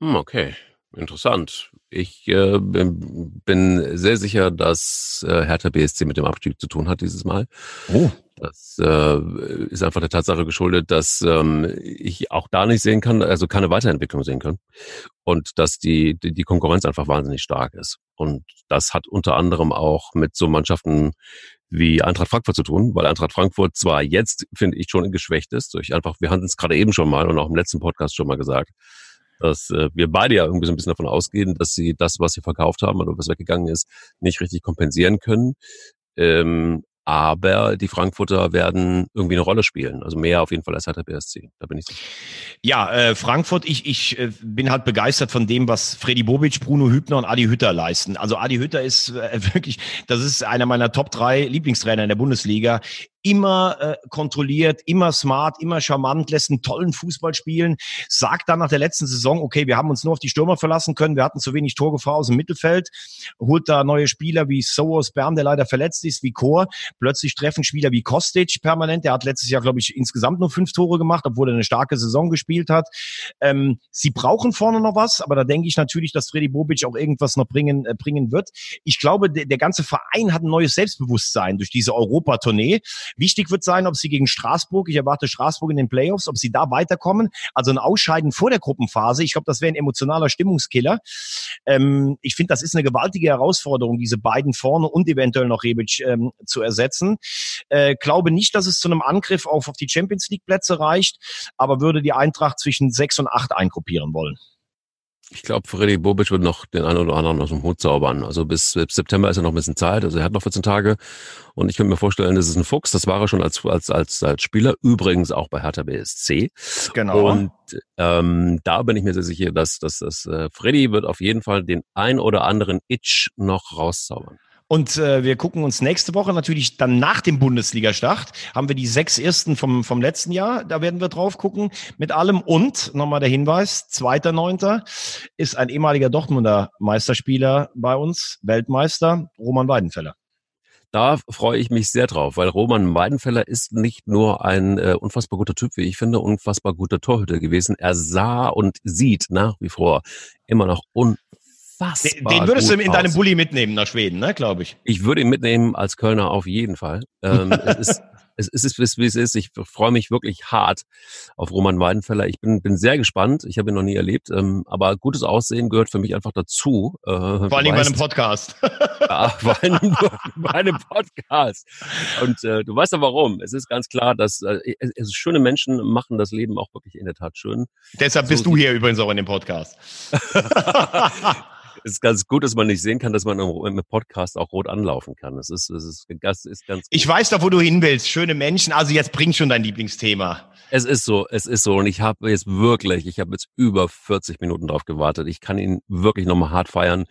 Hm, okay, interessant. Ich äh, bin sehr sicher, dass äh, Hertha BSC mit dem Abstieg zu tun hat dieses Mal. Oh. Das äh, ist einfach der Tatsache geschuldet, dass ähm, ich auch da nicht sehen kann, also keine Weiterentwicklung sehen kann. Und dass die, die, die Konkurrenz einfach wahnsinnig stark ist. Und das hat unter anderem auch mit so Mannschaften wie Eintracht Frankfurt zu tun, weil Eintracht Frankfurt zwar jetzt, finde ich, schon geschwächt ist, durch einfach, wir hatten es gerade eben schon mal und auch im letzten Podcast schon mal gesagt, dass äh, wir beide ja irgendwie so ein bisschen davon ausgehen, dass sie das, was sie verkauft haben oder was weggegangen ist, nicht richtig kompensieren können. Ähm, aber die Frankfurter werden irgendwie eine Rolle spielen. Also mehr auf jeden Fall als Hertha BSC. Da bin ich sicher. Ja, äh, Frankfurt, ich, ich äh, bin halt begeistert von dem, was Freddy Bobic, Bruno Hübner und Adi Hütter leisten. Also Adi Hütter ist äh, wirklich, das ist einer meiner Top drei Lieblingstrainer in der Bundesliga immer äh, kontrolliert, immer smart, immer charmant, lässt einen tollen Fußball spielen, sagt dann nach der letzten Saison, okay, wir haben uns nur auf die Stürmer verlassen können, wir hatten zu wenig Torgefahr aus dem Mittelfeld, holt da neue Spieler wie Soos Bern, der leider verletzt ist, wie Chor, plötzlich treffen Spieler wie Kostic permanent, der hat letztes Jahr, glaube ich, insgesamt nur fünf Tore gemacht, obwohl er eine starke Saison gespielt hat. Ähm, sie brauchen vorne noch was, aber da denke ich natürlich, dass Freddy Bobic auch irgendwas noch bringen, äh, bringen wird. Ich glaube, der, der ganze Verein hat ein neues Selbstbewusstsein durch diese Europatournee. Wichtig wird sein, ob sie gegen Straßburg, ich erwarte Straßburg in den Playoffs, ob sie da weiterkommen. Also ein Ausscheiden vor der Gruppenphase. Ich glaube, das wäre ein emotionaler Stimmungskiller. Ähm, ich finde, das ist eine gewaltige Herausforderung, diese beiden vorne und eventuell noch Rebic ähm, zu ersetzen. Äh, glaube nicht, dass es zu einem Angriff auf, auf die Champions League Plätze reicht, aber würde die Eintracht zwischen sechs und acht eingruppieren wollen. Ich glaube, Freddy Bobic wird noch den einen oder anderen aus dem Hut zaubern. Also bis, September ist er noch ein bisschen Zeit. Also er hat noch 14 Tage. Und ich könnte mir vorstellen, das ist ein Fuchs. Das war er schon als, als, als, als Spieler. Übrigens auch bei Hertha BSC. Genau. Und ähm, da bin ich mir sehr sicher, dass, dass, dass äh, Freddy wird auf jeden Fall den ein oder anderen Itch noch rauszaubern. Und äh, wir gucken uns nächste Woche natürlich dann nach dem Bundesliga-Start, haben wir die sechs ersten vom, vom letzten Jahr, da werden wir drauf gucken mit allem. Und nochmal der Hinweis, zweiter Neunter ist ein ehemaliger Dortmunder Meisterspieler bei uns, Weltmeister, Roman Weidenfeller. Da freue ich mich sehr drauf, weil Roman Weidenfeller ist nicht nur ein äh, unfassbar guter Typ, wie ich finde, unfassbar guter Torhüter gewesen. Er sah und sieht nach wie vor immer noch unfassbar. Den, den würdest du in aus. deinem Bulli mitnehmen nach Schweden, ne, glaube ich. Ich würde ihn mitnehmen als Kölner auf jeden Fall. Ähm, es ist es ist, wie es ist. Ich freue mich wirklich hart auf Roman Weidenfeller. Ich bin, bin sehr gespannt. Ich habe ihn noch nie erlebt. Ähm, aber gutes Aussehen gehört für mich einfach dazu. Äh, vor allem bei einem Podcast. ja, vor allem bei einem Podcast. Und äh, du weißt ja warum. Es ist ganz klar, dass äh, es, es, schöne Menschen machen das Leben auch wirklich in der Tat schön. Deshalb bist so, du hier übrigens auch in dem Podcast. es ist ganz gut, dass man nicht sehen kann, dass man im Podcast auch rot anlaufen kann. Das ist, das ist, das ist ganz. Gut. Ich weiß doch, wo du hin willst. Schöne Menschen. Also jetzt bring schon dein Lieblingsthema. Es ist so, es ist so. Und ich habe jetzt wirklich, ich habe jetzt über 40 Minuten drauf gewartet. Ich kann ihn wirklich nochmal hart feiern.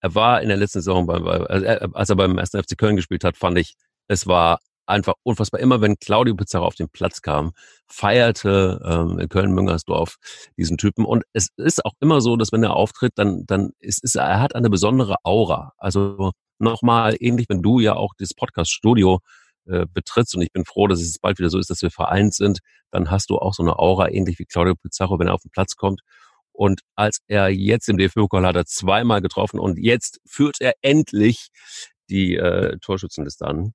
Er war in der letzten Saison, bei, als er beim ersten FC Köln gespielt hat, fand ich, es war einfach unfassbar. Immer wenn Claudio Pizarro auf den Platz kam, feierte ähm, Köln-Müngersdorf diesen Typen. Und es ist auch immer so, dass wenn er auftritt, dann, dann ist, ist er hat eine besondere Aura. Also nochmal ähnlich, wenn du ja auch das Podcast-Studio äh, betrittst und ich bin froh, dass es bald wieder so ist, dass wir vereint sind, dann hast du auch so eine Aura, ähnlich wie Claudio Pizarro, wenn er auf den Platz kommt. Und als er jetzt im DFB-Pokal hat er zweimal getroffen und jetzt führt er endlich die äh, Torschützenliste an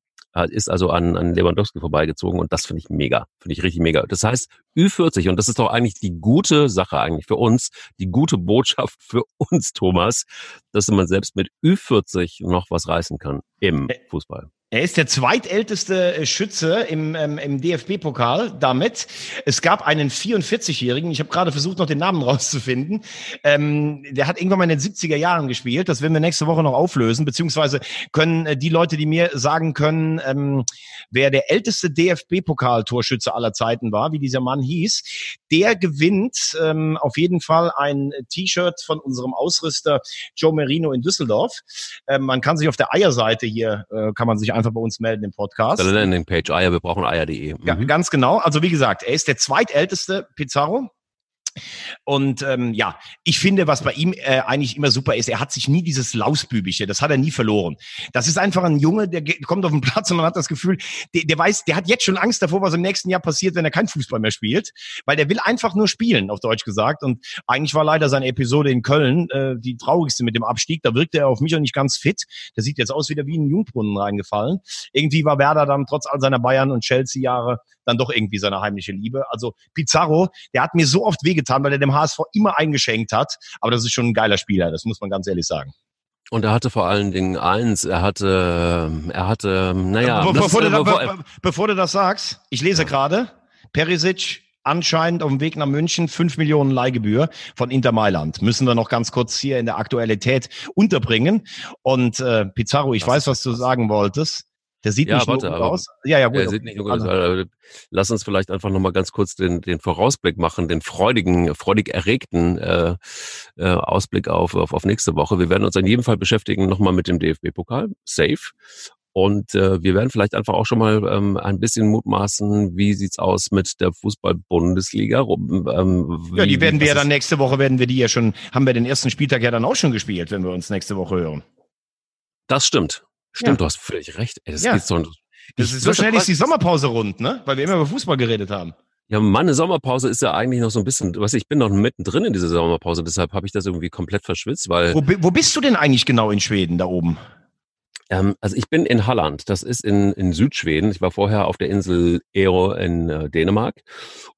ist also an, an Lewandowski vorbeigezogen und das finde ich mega, finde ich richtig mega. Das heißt, Ü40 und das ist doch eigentlich die gute Sache eigentlich für uns, die gute Botschaft für uns, Thomas, dass man selbst mit Ü40 noch was reißen kann im Fußball. Er ist der zweitälteste äh, Schütze im, ähm, im DFB-Pokal damit. Es gab einen 44-Jährigen, ich habe gerade versucht, noch den Namen rauszufinden. Ähm, der hat irgendwann mal in den 70er Jahren gespielt. Das werden wir nächste Woche noch auflösen, beziehungsweise können äh, die Leute, die mir sagen können, ähm, wer der älteste DFB-Pokal-Torschütze aller Zeiten war, wie dieser Mann hieß, der gewinnt ähm, auf jeden Fall ein T-Shirt von unserem Ausrüster Joe Merino in Düsseldorf. Ähm, man kann sich auf der Eierseite hier, äh, kann man sich einfach bei uns melden im Podcast. Landing-Page Eier, wir brauchen Eier.de. Mhm. Ja, ganz genau. Also wie gesagt, er ist der zweitälteste Pizarro. Und ähm, ja, ich finde, was bei ihm äh, eigentlich immer super ist, er hat sich nie dieses Lausbübische, das hat er nie verloren. Das ist einfach ein Junge, der kommt auf den Platz und man hat das Gefühl, der, der weiß, der hat jetzt schon Angst davor, was im nächsten Jahr passiert, wenn er kein Fußball mehr spielt, weil der will einfach nur spielen, auf Deutsch gesagt. Und eigentlich war leider seine Episode in Köln äh, die traurigste mit dem Abstieg. Da wirkte er auf mich auch nicht ganz fit. Der sieht jetzt aus wieder wie ein Jungbrunnen reingefallen. Irgendwie war Werder dann trotz all seiner Bayern- und Chelsea-Jahre dann doch irgendwie seine heimliche Liebe. Also Pizarro, der hat mir so oft wehgetan, weil er dem HSV immer eingeschenkt hat. Aber das ist schon ein geiler Spieler, das muss man ganz ehrlich sagen. Und er hatte vor allen Dingen eins, er hatte, er hatte, naja. Be bevor, das, du, bevor, be bevor du das sagst, ich lese ja. gerade, Perisic anscheinend auf dem Weg nach München 5 Millionen Leihgebühr von Inter Mailand. Müssen wir noch ganz kurz hier in der Aktualität unterbringen. Und äh, Pizarro, ich das weiß, was du sagen wolltest. Der sieht ja, nicht warte, nur gut aus. Ja, ja, gut. Der sieht nicht gut also. aus. Lass uns vielleicht einfach nochmal ganz kurz den, den Vorausblick machen, den freudigen, freudig erregten äh, äh, Ausblick auf, auf, auf nächste Woche. Wir werden uns in jedem Fall beschäftigen nochmal mit dem DFB-Pokal. Safe. Und äh, wir werden vielleicht einfach auch schon mal ähm, ein bisschen mutmaßen, wie sieht's aus mit der Fußball-Bundesliga? Ähm, ja, die werden wir ja dann nächste Woche, werden wir die ja schon, haben wir den ersten Spieltag ja dann auch schon gespielt, wenn wir uns nächste Woche hören. Das stimmt. Stimmt, ja. du hast völlig recht. Ey, das ja. geht so. Das ist so schnell ist die Sommerpause rund, ne? Weil wir immer über Fußball geredet haben. Ja, meine Sommerpause ist ja eigentlich noch so ein bisschen, was ich bin noch mittendrin in dieser Sommerpause, deshalb habe ich das irgendwie komplett verschwitzt, weil. Wo, wo bist du denn eigentlich genau in Schweden da oben? Ähm, also ich bin in Halland, das ist in, in Südschweden. Ich war vorher auf der Insel Ero in äh, Dänemark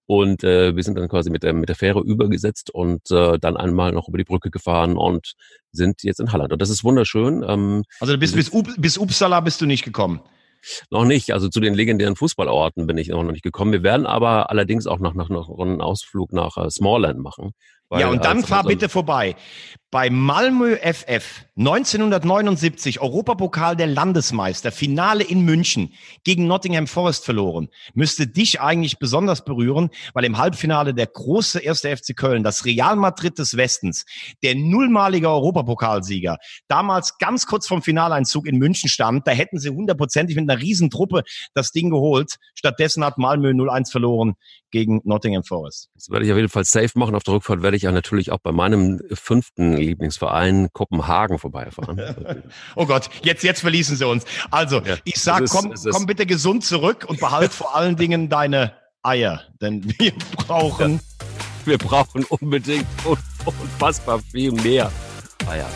und äh, wir sind dann quasi mit der, mit der Fähre übergesetzt und äh, dann einmal noch über die Brücke gefahren und sind jetzt in Halland. Und das ist wunderschön. Ähm, also bis, bis, bis Uppsala bist du nicht gekommen? Noch nicht. Also zu den legendären Fußballorten bin ich noch nicht gekommen. Wir werden aber allerdings auch noch, noch, noch einen Ausflug nach äh, Smallland machen. ja, und dann fahr bitte vorbei bei Malmö FF 1979 Europapokal der Landesmeister, Finale in München gegen Nottingham Forest verloren, müsste dich eigentlich besonders berühren, weil im Halbfinale der große erste FC Köln, das Real Madrid des Westens, der nullmalige Europapokalsieger, damals ganz kurz vom Finaleinzug in München stand, da hätten sie hundertprozentig mit einer Riesentruppe das Ding geholt. Stattdessen hat Malmö 0-1 verloren gegen Nottingham Forest. Das werde ich auf jeden Fall safe machen. Auf der Rückfahrt werde ich ja natürlich auch bei meinem fünften Lieblingsverein Kopenhagen vorbeifahren. oh Gott, jetzt, jetzt verließen sie uns. Also, ja, ich sag, ist, komm, komm bitte gesund zurück und behalt vor allen Dingen deine Eier, denn wir brauchen. Ja, wir brauchen unbedingt unfassbar viel mehr Eier.